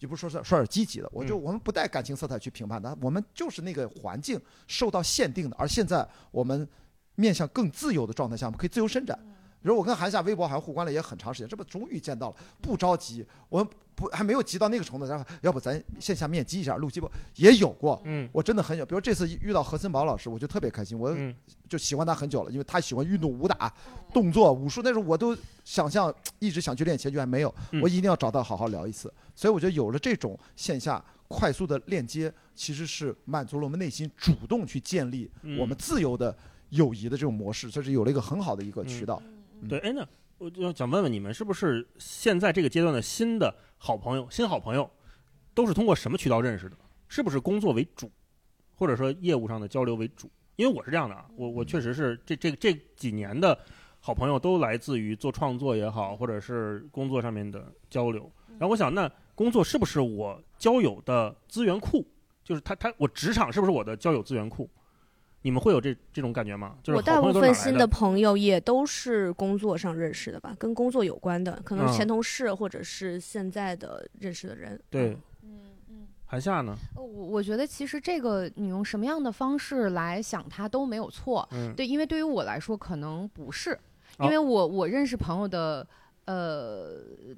Speaker 4: 就不是说是说点积极的，我就
Speaker 1: 嗯
Speaker 4: 我们不带感情色彩去评判它，我们就是那个环境受到限定的。而现在我们面向更自由的状态下，我们可以自由伸展。比如我跟韩夏微博好像互关了也很长时间，这不终于见到了，不着急。我们不还没有急到那个程度，然后要不咱线下面基一下，录基播也有过。
Speaker 1: 嗯
Speaker 4: 我真的很有，比如这次遇到何森宝老师，我就特别开心，我
Speaker 1: 嗯
Speaker 4: 就喜欢他很久了，因为他喜欢运动、武打、动作、武术，那时候我都想象一直想去练拳击，还没有，
Speaker 1: 嗯
Speaker 4: 我一定要找他好好聊一次。所以我觉得有了这种线下快速的链接，其实是满足了我们内心主动去建立
Speaker 1: 嗯
Speaker 4: 我们自由的友谊的这种模式，这是有了一个很好的一个渠道。
Speaker 1: 对，哎，那我就想问问你们，是不是现在这个阶段的新的好朋友、新好朋友，都是通过什么渠道认识的？是不是工作为主，或者说业务上的交流为主？因为我是这样的啊，我我确实是这这这几年的好朋友都来自于做创作也好，或者是工作上面的交流。然后我想，那工作是不是我交友的资源库？就是他他我职场是不是我的交友资源库？你们会有这这种感觉吗？就是
Speaker 2: 我大部分新
Speaker 1: 的？
Speaker 2: 朋友也都是工作上认识的吧，跟工作有关的，可能前同事或者是现在的认识的人。
Speaker 1: 对，
Speaker 3: 嗯嗯。
Speaker 1: 韩夏呢？
Speaker 3: 呃我我觉得其实这个你用什么样的方式来想它都没有错，
Speaker 1: 嗯，
Speaker 3: 对，因为对于我来说可能不是，
Speaker 1: 哦
Speaker 3: 因为我我认识朋友的呃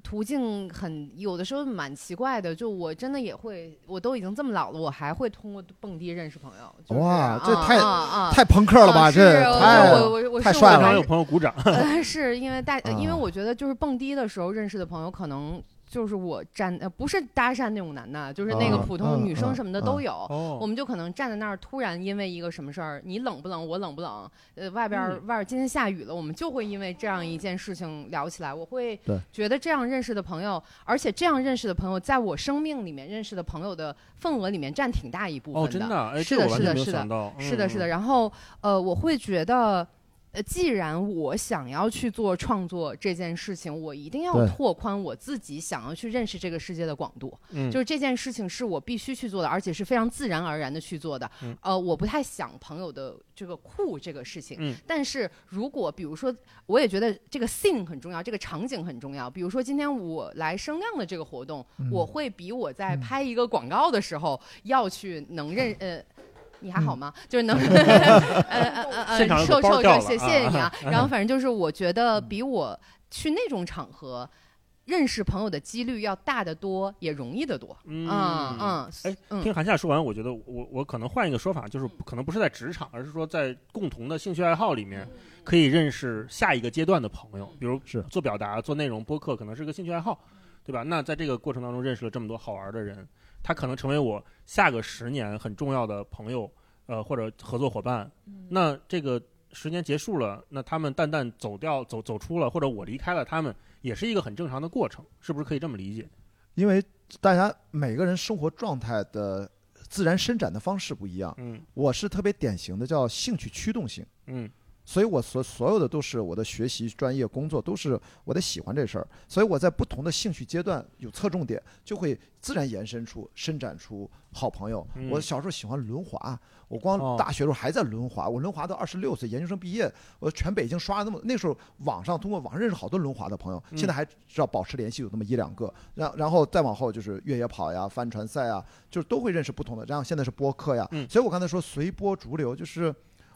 Speaker 3: 途径很有的时候蛮奇怪的，就我真的也会，我都已经这么老了，我还会通过蹦迪认识朋友，就是
Speaker 4: 哇这
Speaker 3: 啊
Speaker 4: 太太朋克了吧？
Speaker 3: 啊
Speaker 4: 这
Speaker 3: 是我
Speaker 4: 太
Speaker 3: 我我我是我
Speaker 1: 经常有
Speaker 4: 太帅了
Speaker 3: 有
Speaker 1: 朋友鼓掌。
Speaker 3: 呃，是因为大，呃因为
Speaker 4: 啊
Speaker 3: 我觉得就是蹦迪的时候认识的朋友，可能就是我站呃不是搭讪那种男的，就是那个
Speaker 4: 啊
Speaker 3: 普通女生什么的都
Speaker 4: 嗯
Speaker 3: 有。
Speaker 1: 哦
Speaker 3: 我们就可能站在那儿，突然因为一个什么事儿，你冷不冷，我冷不冷，呃，外边儿、
Speaker 1: 嗯
Speaker 3: 外边儿今天下雨了，我们就会因为这样一件事情聊起来。我会觉得这样认识的朋友，而且这样认识的朋友，在我生命里面认识的朋友的份额里面占挺大一部分
Speaker 1: 哦，真的
Speaker 3: 是的是的是的。是的，是的。
Speaker 1: 嗯，
Speaker 3: 然后呃，我会觉得。呃，既然我想要去做创作这件事情，我一定要拓宽我自己想要去认识这个世界的广度。
Speaker 1: 嗯，
Speaker 3: 就是这件事情是我必须去做的，而且是非常自然而然的去做的。
Speaker 1: 嗯
Speaker 3: 呃，我不太想朋友的这个酷这个事情。
Speaker 1: 嗯
Speaker 3: 但是如果比如说，我也觉得这个 scene 很重要，这个场景很重要。比如说今天我来声量的这个活动，
Speaker 4: 嗯
Speaker 3: 我会比我在拍一个广告的时候要去能认 呃。你还好吗？就是能，呃呃呃呃，
Speaker 1: 有个包掉了
Speaker 3: 臭臭谢谢谢你啊
Speaker 1: 啊。
Speaker 3: 然后反正就是我觉得比我去那种场合认识朋友的几率要大得多，也容易得多。
Speaker 1: 嗯
Speaker 3: 嗯嗯，
Speaker 1: 哎，
Speaker 3: 嗯
Speaker 1: 听韩夏说完，我觉得我我可能换一个说法，就是可能不是在职场，而是说在共同的兴趣爱好里面，可以认识下一个阶段的朋友，比如
Speaker 4: 是
Speaker 1: 做表达、做内容、播客，可能是个兴趣爱好，对吧？那在这个过程当中认识了这么多好玩的人，他可能成为我下个十年很重要的朋友，呃，或者合作伙伴。那这个十年结束了，那他们淡淡走掉、走走出了，或者我离开了他们，也是一个很正常的过程，是不是可以这么理解？
Speaker 4: 因为大家每个人生活状态的自然伸展的方式不一样。
Speaker 1: 嗯
Speaker 4: 我是特别典型的叫兴趣驱动型，
Speaker 1: 嗯
Speaker 4: 所以我所所有的都是我的学习、专业、工作都是我得喜欢这事儿，所以我在不同的兴趣阶段有侧重点，就会自然延伸出、伸展出好朋友。
Speaker 1: 嗯
Speaker 4: 我小时候喜欢轮滑，我光
Speaker 1: 哦
Speaker 4: 大学时候还在轮滑，我轮滑到二十六岁，研究生毕业，我全北京刷了那么那时候网上通过网上认识好多轮滑的朋友，
Speaker 1: 嗯
Speaker 4: 现在还知道保持联系有那么一两个，然然后再往后就是越野跑呀、帆船赛啊，就是都会认识不同的。然后现在是播客呀，
Speaker 1: 嗯
Speaker 4: 所以我刚才说随波逐流，就是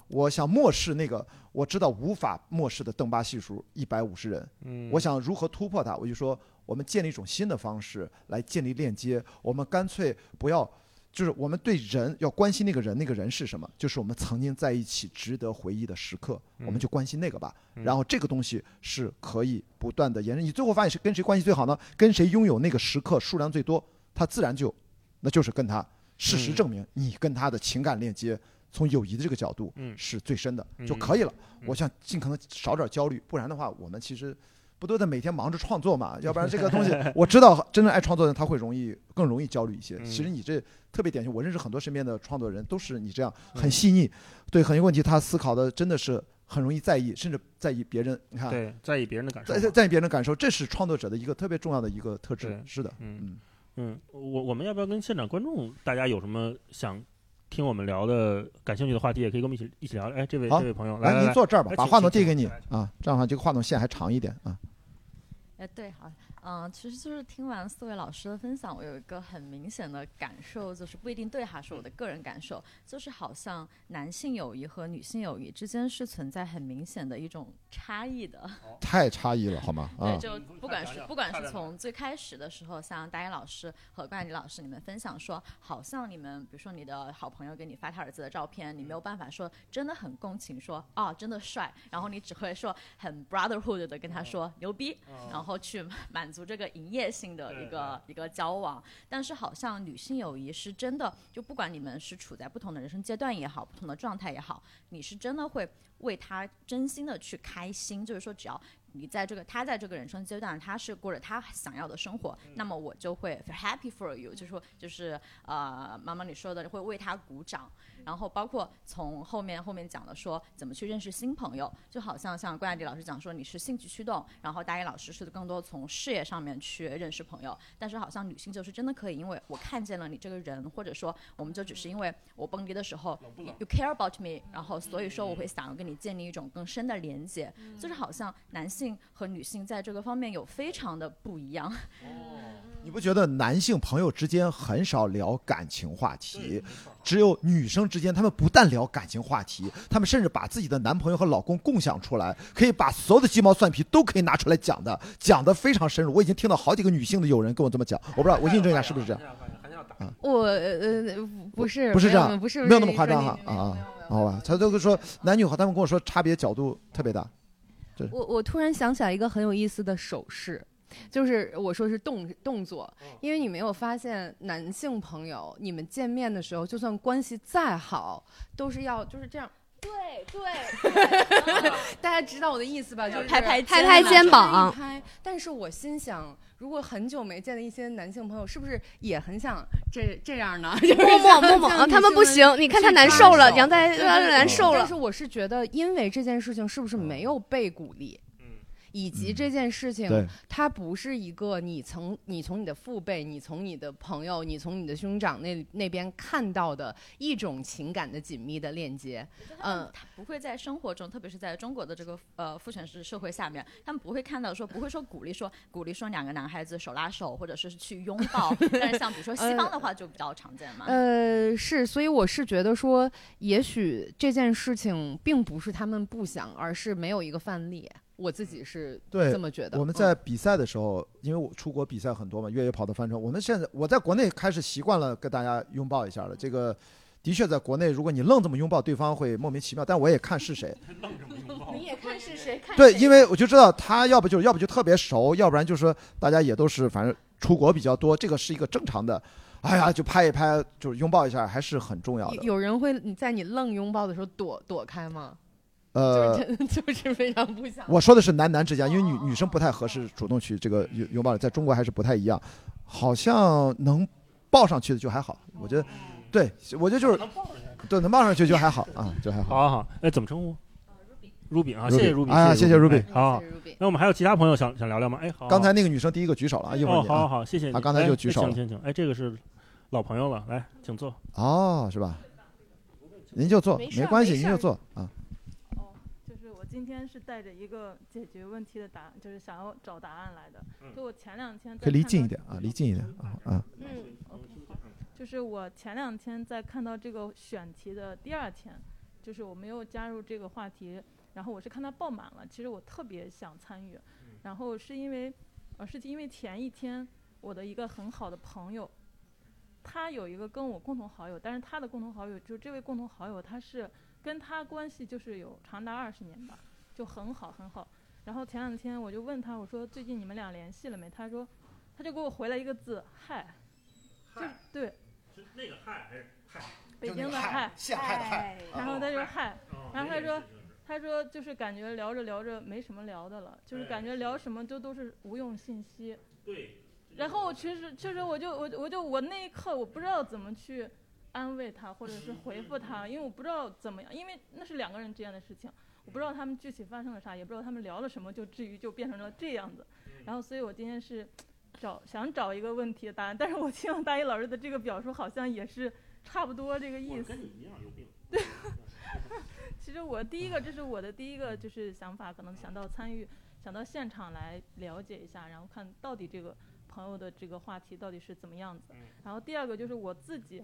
Speaker 4: 我想漠视那个我知道无法漠视的邓巴系数一百五十人，
Speaker 1: 嗯，
Speaker 4: 我想如何突破它，我就说我们建立一种新的方式来建立链接，我们干脆不要。就是我们对人要关心那个人，那个人是什么？就是我们曾经在一起值得回忆的时刻，
Speaker 1: 嗯
Speaker 4: 我们就关心那个吧。
Speaker 1: 嗯
Speaker 4: 然后这个东西是可以不断的延伸。你最后发现是跟谁关系最好呢？跟谁拥有那个时刻数量最多，他自然就，那就是跟他。事实
Speaker 1: 嗯
Speaker 4: 证明，你跟他的情感链接，从友谊的这个角度
Speaker 1: 嗯
Speaker 4: 是最深的
Speaker 1: 嗯
Speaker 4: 就可以了。
Speaker 1: 嗯
Speaker 4: 我想尽可能少点焦虑，不然的话，我们其实不都在每天忙着创作嘛？要不然这个东西，我知道真正爱创作的人他会容易更容易焦虑一些。
Speaker 1: 嗯
Speaker 4: 其实你这特别典型，我认识很多身边的创作人都是你这样
Speaker 1: 嗯
Speaker 4: 很细腻，对很多问题他思考的真的是很容易在意，甚至在意别人。你看，
Speaker 1: 对，在意别人的感受。
Speaker 4: 在在在意别人的感受，这是创作者的一个特别重要的一个特质。是的，
Speaker 1: 嗯
Speaker 4: 嗯，
Speaker 1: 嗯，我我们要不要跟现场观众大家有什么想听我们聊的、感兴趣的话题，也可以跟我们一起一起聊。哎，这位这位朋友，来
Speaker 4: 您坐这儿吧，把话筒递给你啊，这样的话这个话筒线还长一点啊。
Speaker 3: 哎，对，好，
Speaker 5: 嗯，其实就是听完四位老师的分享，我有一个很明显的感受，就是不一定对哈，是我的个人感受，就是好像男性友谊和女性友谊之间是存在很明显的一种差异的。
Speaker 4: 太差异了，好吗？啊
Speaker 5: 对，，就不管是不管是从最开始的时候，像大一老师和冠迪老师你们分享说，好像你们比如说你的好朋友给你发他儿子的照片，你没有办法说真的很共情说啊真的帅，然后你只会说很 brotherhood 的跟他说牛逼，然后去 满足这个营业性的一个一个交往。但是好像女性友谊是真的，就不管你们是处在不同的人生阶段也好，不同的状态也好，你是真的会为他真心的去开心，就是说只要你在这个他在这个人生阶段，他是过着他想要的生活，那么我就会 happy for you，就是说就是呃，妈妈你说的会为他鼓掌，然后包括从后面后面讲的说怎么去认识新朋友，就好像像关亚迪老师讲说你是兴趣驱动，然后大一老师是更多从事业上面去认识朋友，但是好像女性就是真的可以，因为我看见了你这个人，或者说我们就只是因为我蹦迪的时候 you care about me，然后所以说我会想要跟你建立一种更深的连接，就是好像男性和女性在这个方面有非常的不一样。
Speaker 4: 你不觉得男性朋友之间很少聊感情话题，只有女生之间，他们不但聊感情话题，他们甚至把自己的男朋友和老公共享出来，可以把所有的鸡毛蒜皮都可以拿出来讲的，讲的非常深入。我已经听到好几个女性的友人跟我这么讲，我不知道，我印证一下是不是这样？
Speaker 3: 我呃不是
Speaker 4: 不是这样
Speaker 3: 没有不是
Speaker 4: 没有那么夸张哈啊啊，好吧，他都说男女和他们跟我说差别角度特别大。
Speaker 3: 我我突然想起来一个很有意思的手势，就是我说是动动作，因为你没有发现男性朋友你们见面的时候，就算关系再好，都是要就是这样。对对，大家知道我的意思吧？就是
Speaker 5: 拍拍
Speaker 2: 拍拍肩膀
Speaker 3: 拍一拍。但是我心想，如果很久没见的一些男性朋友，是不是也很想这这样呢？
Speaker 2: 摸摸摸摸，啊他们不行，你看他难受了，杨在难受了
Speaker 3: 但是。我是觉得，因为这件事情是不是没有被鼓励，以及这件事情
Speaker 4: 对，
Speaker 3: 它不是一个你从你从你的父辈、你从你的朋友、你从你的兄长那那边看到的一种情感的紧密的链接。嗯，
Speaker 5: 他不会在生活中，特别是在中国的这个呃父权制社会下面，他们不会看到说，不会说鼓励说鼓励说两个男孩子手拉手，或者是去拥抱。但是像比如说西方的话就比较常见嘛。
Speaker 3: 呃，是，所以我是觉得说，也许这件事情并不是他们不想，而是没有一个范例。我自己是
Speaker 4: 对
Speaker 3: 这么觉得。
Speaker 4: 我们
Speaker 3: 嗯
Speaker 4: 在比赛的时候，因为我出国比赛很多嘛，越野跑的帆船，我们现在我在国内开始习惯了跟大家拥抱一下了。这个的确在国内，如果你愣这么拥抱，对方会莫名其妙。但我也看是谁
Speaker 2: 你也看是谁看
Speaker 4: 对，因为我就知道他要不就要不就特别熟，要不然就是说大家也都是反正出国比较多，这个是一个正常的。哎呀，就拍一拍，就是拥抱一下，还是很重要的。
Speaker 3: 有有人会你在你愣拥抱的时候躲躲开吗？
Speaker 4: 呃，
Speaker 3: 就是真就是非常不想。
Speaker 4: 我说的是男男之间，因为女女生不太合适主动去这个拥拥抱，在中国还是不太一样，好像能抱上去的就还好，我觉得，对，我觉得就是对能抱上去就还好啊，就还好。
Speaker 1: 好好好，哎，怎么称呼？Ruby 啊，谢谢 Ruby，
Speaker 4: 啊谢谢 Ruby
Speaker 1: 哎好那我们还有其他朋友想想聊聊吗？哎，好，
Speaker 4: 刚才那个女生第一个举手了啊，一会儿
Speaker 1: 好好好，谢谢你。
Speaker 4: 啊刚才就举手了
Speaker 1: 哎请请请，哎，这个是老朋友了，来，请坐。
Speaker 4: 哦，是吧？您就坐，
Speaker 2: 没
Speaker 4: 关系，您就坐啊。
Speaker 6: 今天是带着一个解决问题的答案，就是想要找答案来的。就我前两天在
Speaker 4: 可以离近一点啊，离近一点啊啊。
Speaker 2: 嗯，
Speaker 6: 就是我前两天在看到这个选题的第二天，就是我没有加入这个话题，然后我是看它爆满了，其实我特别想参与，然后是因为，呃，是因为前一天我的一个很好的朋友，他有一个跟我共同好友，但是他的共同好友就是这位共同好友，他是跟他关系就是有长达二十年吧，就很好很好。然后前两天我就问他，我说最近你们俩联系了没？他说，他就给我回了一个字，嗨，就对，
Speaker 1: 是那个嗨还是嗨？
Speaker 6: 北京的嗨，
Speaker 4: 陷害的害。
Speaker 6: 然后他就嗨，
Speaker 1: 哦
Speaker 6: 然后他说，他说就是感觉聊着聊着没什么聊的了，就是感觉聊什么就都是无用信息。
Speaker 1: 对。
Speaker 6: 然后我其实确实我就我我就我那一刻我不知道怎么去安慰他或者是回复他，因为我不知道怎么样，因为那是两个人之间的事情，我不知道他们具体发生了啥，也不知道他们聊了什么，就至于就变成了这样子。然后所以我今天是找想找一个问题的答案，但是我听了大一老师的这个表述，好像也是差不多这个意思。
Speaker 1: 跟你一样有病。
Speaker 6: 其实我第一个，这是我的第一个就是想法，可能想到参与想到现场来了解一下，然后看到底这个朋友的这个话题到底是怎么样子。然后第二个就是我自己，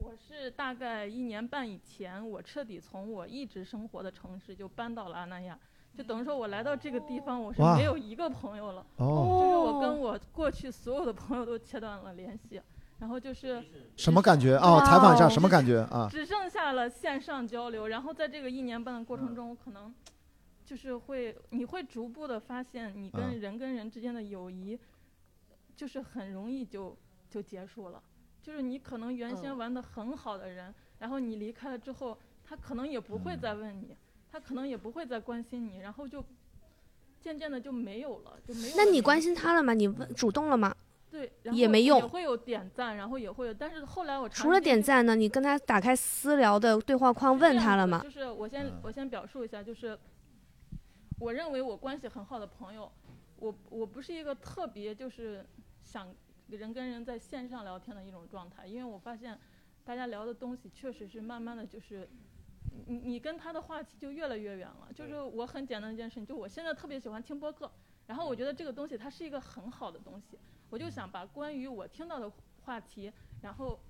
Speaker 6: 我是大概一年半以前，我彻底从我一直生活的城市就搬到了阿那亚，就等于说我来到这个地方，我是
Speaker 4: 哇
Speaker 6: 没有一个朋友了。
Speaker 4: 哦，
Speaker 6: 就是我跟我过去所有的朋友都切断了联系，然后就是
Speaker 4: 什么感觉啊？
Speaker 2: 哇
Speaker 4: 采访一下
Speaker 2: 哦
Speaker 4: 什么感觉啊？
Speaker 6: 只剩下了线上交流。然后在这个一年半的过程中，我可能就是会你会逐步的发现，你跟
Speaker 4: 嗯
Speaker 6: 人跟人之间的友谊，就是很容易就就结束了。就是你可能原先
Speaker 2: 嗯
Speaker 6: 玩的很好的人，然后你离开了之后，他可能也不会再问你，他可能也不会再关心你，然后就渐渐的就没有了，就没有。
Speaker 2: 那你关心他了吗？你问主动了吗？
Speaker 6: 对，然后
Speaker 2: 也没用
Speaker 6: 也会有点赞，然后也会有，但是后来我
Speaker 2: 除了点赞呢，你跟他打开私聊的对话框问他了吗？
Speaker 6: 就是我先
Speaker 4: 嗯
Speaker 6: 我先表述一下，就是我认为我关系很好的朋友，我我不是一个特别就是想人跟人在线上聊天的一种状态，因为我发现大家聊的东西确实是慢慢的就是。你你跟他的话题就越来越远了，就是我很简单的一件事情，就我现在特别喜欢听播客，然后我觉得这个东西它是一个很好的东西，我就想把关于我听到的话题，然后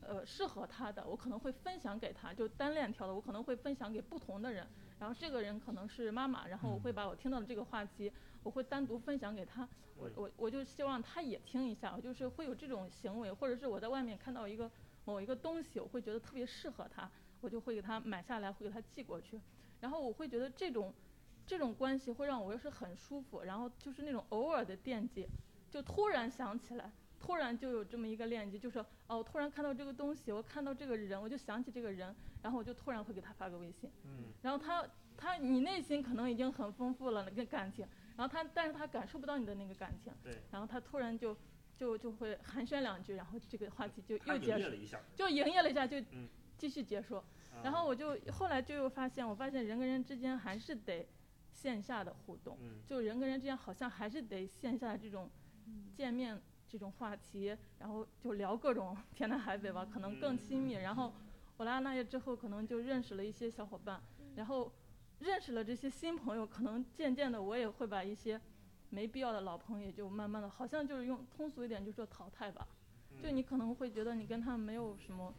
Speaker 6: 呃适合他的，我可能会分享给他，就单链条的，我可能会分享给不同的人。然后这个人可能是妈妈，然后我会把我听到的这个话题，我会单独分享给他。我我我就希望他也听一下，就是会有这种行为，或者是我在外面看到一个某一个东西，我会觉得特别适合他，我就会给他买下来，会给他寄过去。然后我会觉得这种这种关系会让我是很舒服，然后就是那种偶尔的惦记，就突然想起来。突然就有这么一个链接，就是哦，我突然看到这个东西，我看到这个人，我就想起这个人，然后我就突然会给他发个微信，
Speaker 1: 嗯，
Speaker 6: 然后他他你内心可能已经很丰富了那个感情，然后他但是他感受不到你的那个感情，
Speaker 1: 对，
Speaker 6: 然后他突然就就就会寒暄两句，然后这个话题就又结束
Speaker 1: 了，
Speaker 6: 就营业了一下就
Speaker 1: 嗯
Speaker 6: 继续结束，
Speaker 1: 啊。
Speaker 6: 然后我就后来就又发现，我发现人跟人之间还是得线下的互动，
Speaker 1: 嗯。
Speaker 6: 就人跟人之间好像还是得线下这种见面这种话题，然后就聊各种天南海北吧，可能更亲密。然后我来阿那亚之后，可能就认识了一些小伙伴，然后认识了这些新朋友，可能渐渐的我也会把一些没必要的老朋友也就慢慢的，好像就是用通俗一点就说淘汰吧。就你可能会觉得你跟他们没有什么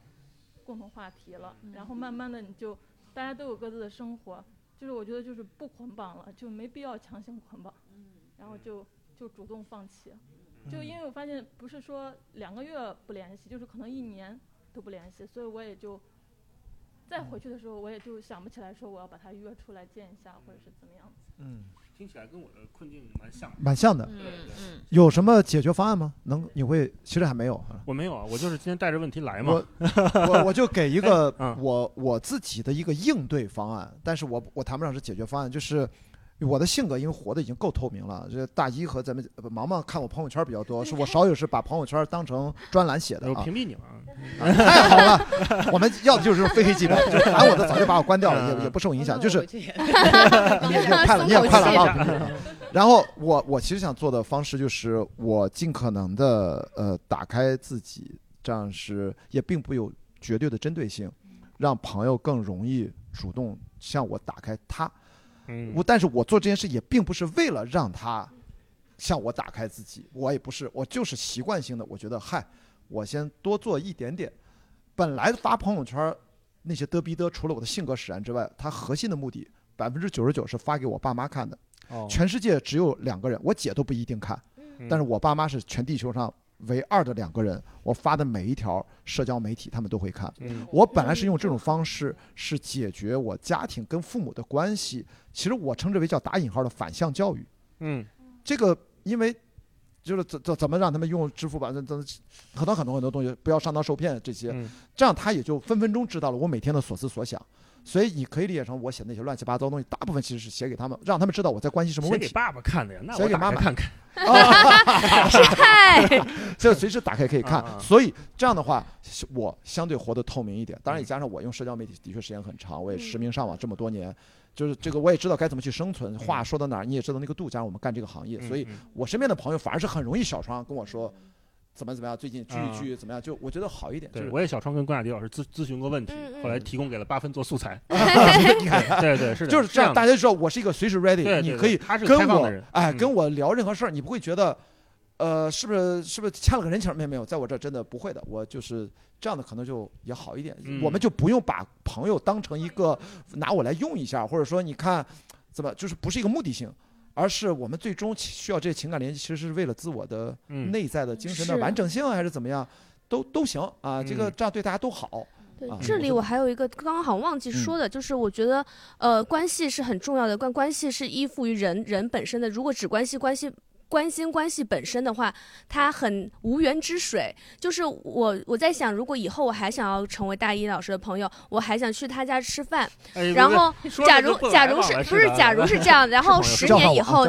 Speaker 6: 共同话题了，然后慢慢的你就大家都有各自的生活，就是我觉得就是不捆绑了，就没必要强行捆绑，然后就就主动放弃。就因为我发现不是说两个月不联系，就是可能一年都不联系，所以我也就再回去的时候，我也就想不起来说我要把他约出来见一下，或者是怎么样子。
Speaker 4: 嗯，
Speaker 1: 听起来跟我的困境蛮像的。
Speaker 4: 蛮像的。
Speaker 3: 嗯嗯，
Speaker 4: 有什么解决方案吗？能你会其实还没有啊。
Speaker 1: 我没有啊，我就是今天带着问题来嘛。
Speaker 4: 我我我就给一个 我我自己的一个应对方案，但是我我谈不上是解决方案，就是我的性格因为活的已经够透明了。这大一和咱们呃毛毛看我朋友圈比较多，是我少有是把朋友圈当成专栏写的啊。
Speaker 1: 我屏蔽你了啊。
Speaker 4: 太好了，我们要的就是非黑即白，就是喊我的早就把我关掉了，
Speaker 1: 嗯
Speaker 4: 也也不受影响，就是你也快了，你也快了，
Speaker 3: 松口气
Speaker 4: 把我屏蔽了。然后我我其实想做的方式就是我尽可能的呃打开自己，这样是也并不有绝对的针对性，让朋友更容易主动向我打开他。
Speaker 1: 嗯
Speaker 4: 我但是我做这件事也并不是为了让他向我打开自己，我也不是，我就是习惯性的，我觉得嗨，我先多做一点点。本来发朋友圈那些嘚逼嘚，除了我的性格使然之外，它核心的目的百分之九十九是发给我爸妈看的。
Speaker 1: 哦
Speaker 4: 全世界只有两个人，我姐都不一定看，
Speaker 1: 嗯
Speaker 4: 但是我爸妈是全地球上唯二的两个人，我发的每一条社交媒体他们都会看。
Speaker 1: 嗯
Speaker 4: 我本来是用这种方式是解决我家庭跟父母的关系，其实我称之为叫打引号的反向教育。
Speaker 1: 嗯
Speaker 4: 这个因为就是怎怎怎么让他们用支付宝，怎怎很多很多很多东西不要上当受骗这些，
Speaker 1: 嗯
Speaker 4: 这样他也就分分钟知道了我每天的所思所想。所以你可以理解成我写那些乱七八糟的东西，大部分其实是写给他们，让他们知道我在关心什么问题。
Speaker 1: 写给爸爸看的呀，那我
Speaker 4: 写给妈妈
Speaker 1: 看看。
Speaker 2: 嗨，
Speaker 4: 这随时打开可以看。所以这样的话，我相对活得透明一点。当然，也加上我用社交媒体的确时间很长，我也实名上网这么多年，就是这个我也知道该怎么去生存。话说到哪儿，你也知道那个度。加上我们干这个行业，所以
Speaker 1: 嗯
Speaker 4: 我身边的朋友反而是很容易小窗跟我说。怎么怎么样，最近聚
Speaker 1: 啊
Speaker 4: 一聚怎么样？就我觉得好一点，
Speaker 1: 对，我也小窗跟关雅迪老师咨咨询过问题，后来提供给了八分做素材。
Speaker 4: 你看，
Speaker 1: 对对是的，
Speaker 4: 就是这样，
Speaker 1: 的
Speaker 4: 大家就知道我是一个随时 ready，你可以跟我哎
Speaker 1: 嗯
Speaker 4: 跟我聊任何事儿，你不会觉得。呃，是不是是不是欠了个人情儿？没有没有，在我这儿真的不会的，我就是这样的，可能就也好一点。
Speaker 1: 嗯
Speaker 4: 我们就不用把朋友当成一个拿我来用一下，或者说你看怎么就是不是一个目的性，而是我们最终需要这情感联系，其实是为了自我的
Speaker 1: 嗯
Speaker 4: 内在的精神的完整性，还是怎么样，都都行啊。这个
Speaker 1: 嗯
Speaker 4: 这样对大家都好。啊，
Speaker 2: 对这里
Speaker 4: 我
Speaker 2: 我还有一个刚刚好忘记说的，就是我觉得，呃，关系是很重要的，关关系是依附于人人本身的。如果只关系关系关心关系本身的话，它很无源之水。就是我我在想，如果以后我还想要成为大一老师的朋友，我还想去他家吃饭，
Speaker 1: 哎
Speaker 2: 然后假如假如是不是假如是这样，然后 十年以后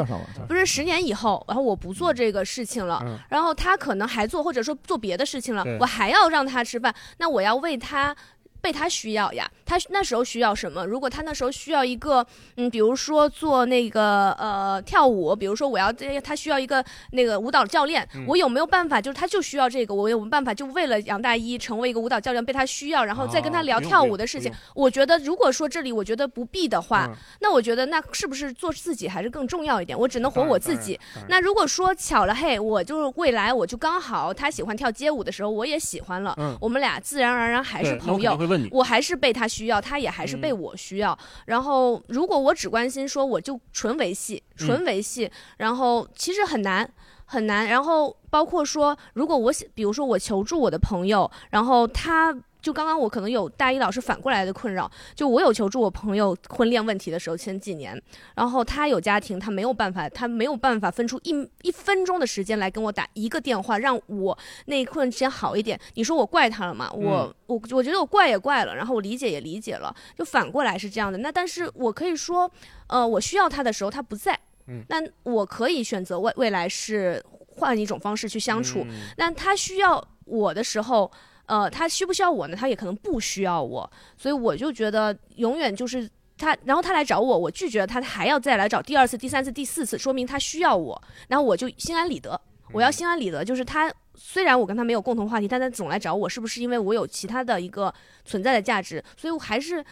Speaker 2: 不是十年以后，然后我不做这个事情了，
Speaker 1: 嗯
Speaker 2: 然后他可能还做，或者说做别的事情了，我还要让他吃饭，那我要为他。被他需要呀，他那时候需要什么？如果他那时候需要一个，嗯，比如说做那个呃跳舞，比如说我要这他需要一个那个舞蹈教练，
Speaker 1: 嗯
Speaker 2: 我有没有办法？就是他就需要这个，我有没有办法就为了杨大一成为一个舞蹈教练被他需要，然后再跟他聊跳舞的事情？我觉得如果说这里我觉得不必的话，
Speaker 1: 嗯
Speaker 2: 那我觉得那是不是做自己还是更重要一点？我只能活我自己。，那如果说巧了，嘿，我就是未来我就刚好他喜欢跳街舞的时候，我也喜欢了，
Speaker 1: 嗯
Speaker 2: 我们俩自然而然还是朋友。
Speaker 1: 会问你，
Speaker 2: 我还是被他需要，他也还是被
Speaker 1: 嗯
Speaker 2: 我需要。然后，如果我只关心说我就纯维系，
Speaker 1: 嗯
Speaker 2: 纯维系，然后其实很难很难。然后包括说，如果我想，比如说我求助我的朋友，然后他。就刚刚我可能有大一老师反过来的困扰，就我有求助我朋友婚恋问题的时候，前几年，然后他有家庭，他没有办法，他没有办法分出一一分钟的时间来跟我打一个电话，让我那一段时间好一点。你说我怪他了吗？我我我觉得我怪也怪了，然后我理解也理解了，就反过来是这样的。那但是我可以说，呃，我需要他的时候他不在，
Speaker 1: 嗯
Speaker 2: 那我可以选择未未来是换一种方式去相处。
Speaker 1: 嗯
Speaker 2: 那他需要我的时候，呃，他需不需要我呢？他也可能不需要我，所以我就觉得永远就是他，然后他来找我，我拒绝了他，他还要再来找第二次、第三次、第四次，说明他需要我，然后我就心安理得。我要心安理得，就是他虽然我跟他没有共同话题，但他总来找我，是不是因为我有其他的一个存在的价值？所以我还是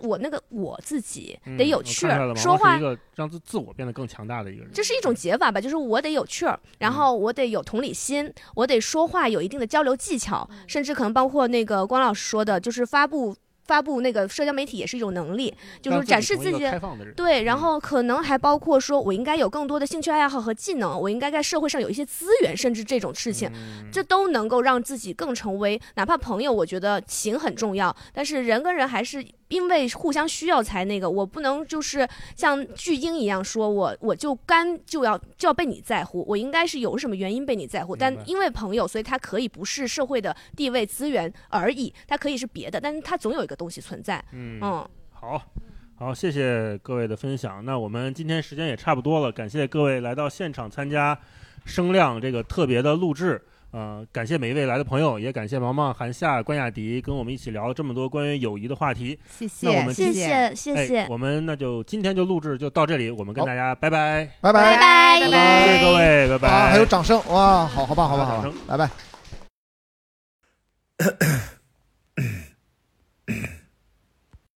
Speaker 2: 我那个我自己得有趣儿，说话
Speaker 1: 让自自我变得更强大的一个人。
Speaker 2: 这是一种解法吧，就是我得有趣儿，然后我得有同理心，我得说话有一定的交流技巧，甚至可能包括那个关老师说的，就是发布发布那个社交媒体也是一种能力，就是展示自己的
Speaker 1: 开放的人。
Speaker 2: 对，然
Speaker 1: 嗯
Speaker 2: 后可能还包括说，我应该有更多的兴趣爱好和技能，我应该在社会上有一些资源，甚至这种事情，
Speaker 1: 嗯
Speaker 2: 这都能够让自己更成为，哪怕朋友，我觉得情很重要，但是人跟人还是因为互相需要才那个，我不能就是像巨婴一样说我我就干就要就要被你在乎，我应该是有什么原因被你在乎，但因为朋友，所以他可以不是社会的地位资源而已，他可以是别的，但是他总有一个东西存在，
Speaker 1: 嗯
Speaker 2: 嗯。
Speaker 1: 好，好，谢谢各位的分享。那我们今天时间也差不多了，感谢各位来到现场参加声量这个特别的录制。呃，感谢每一位来的朋友，也感谢毛毛、韩夏、关亚迪跟我们一起聊了这么多关于友谊的话题。
Speaker 3: 谢
Speaker 2: 谢，
Speaker 3: 谢
Speaker 2: 谢，谢谢。
Speaker 1: 我们那就今天就录制就到这里，我们跟大家拜拜，
Speaker 4: 拜
Speaker 2: 拜，拜
Speaker 3: 拜，
Speaker 1: 谢谢各位，拜拜。
Speaker 4: 还有掌声哇，好好棒，好棒，
Speaker 1: 掌声，
Speaker 4: 拜拜。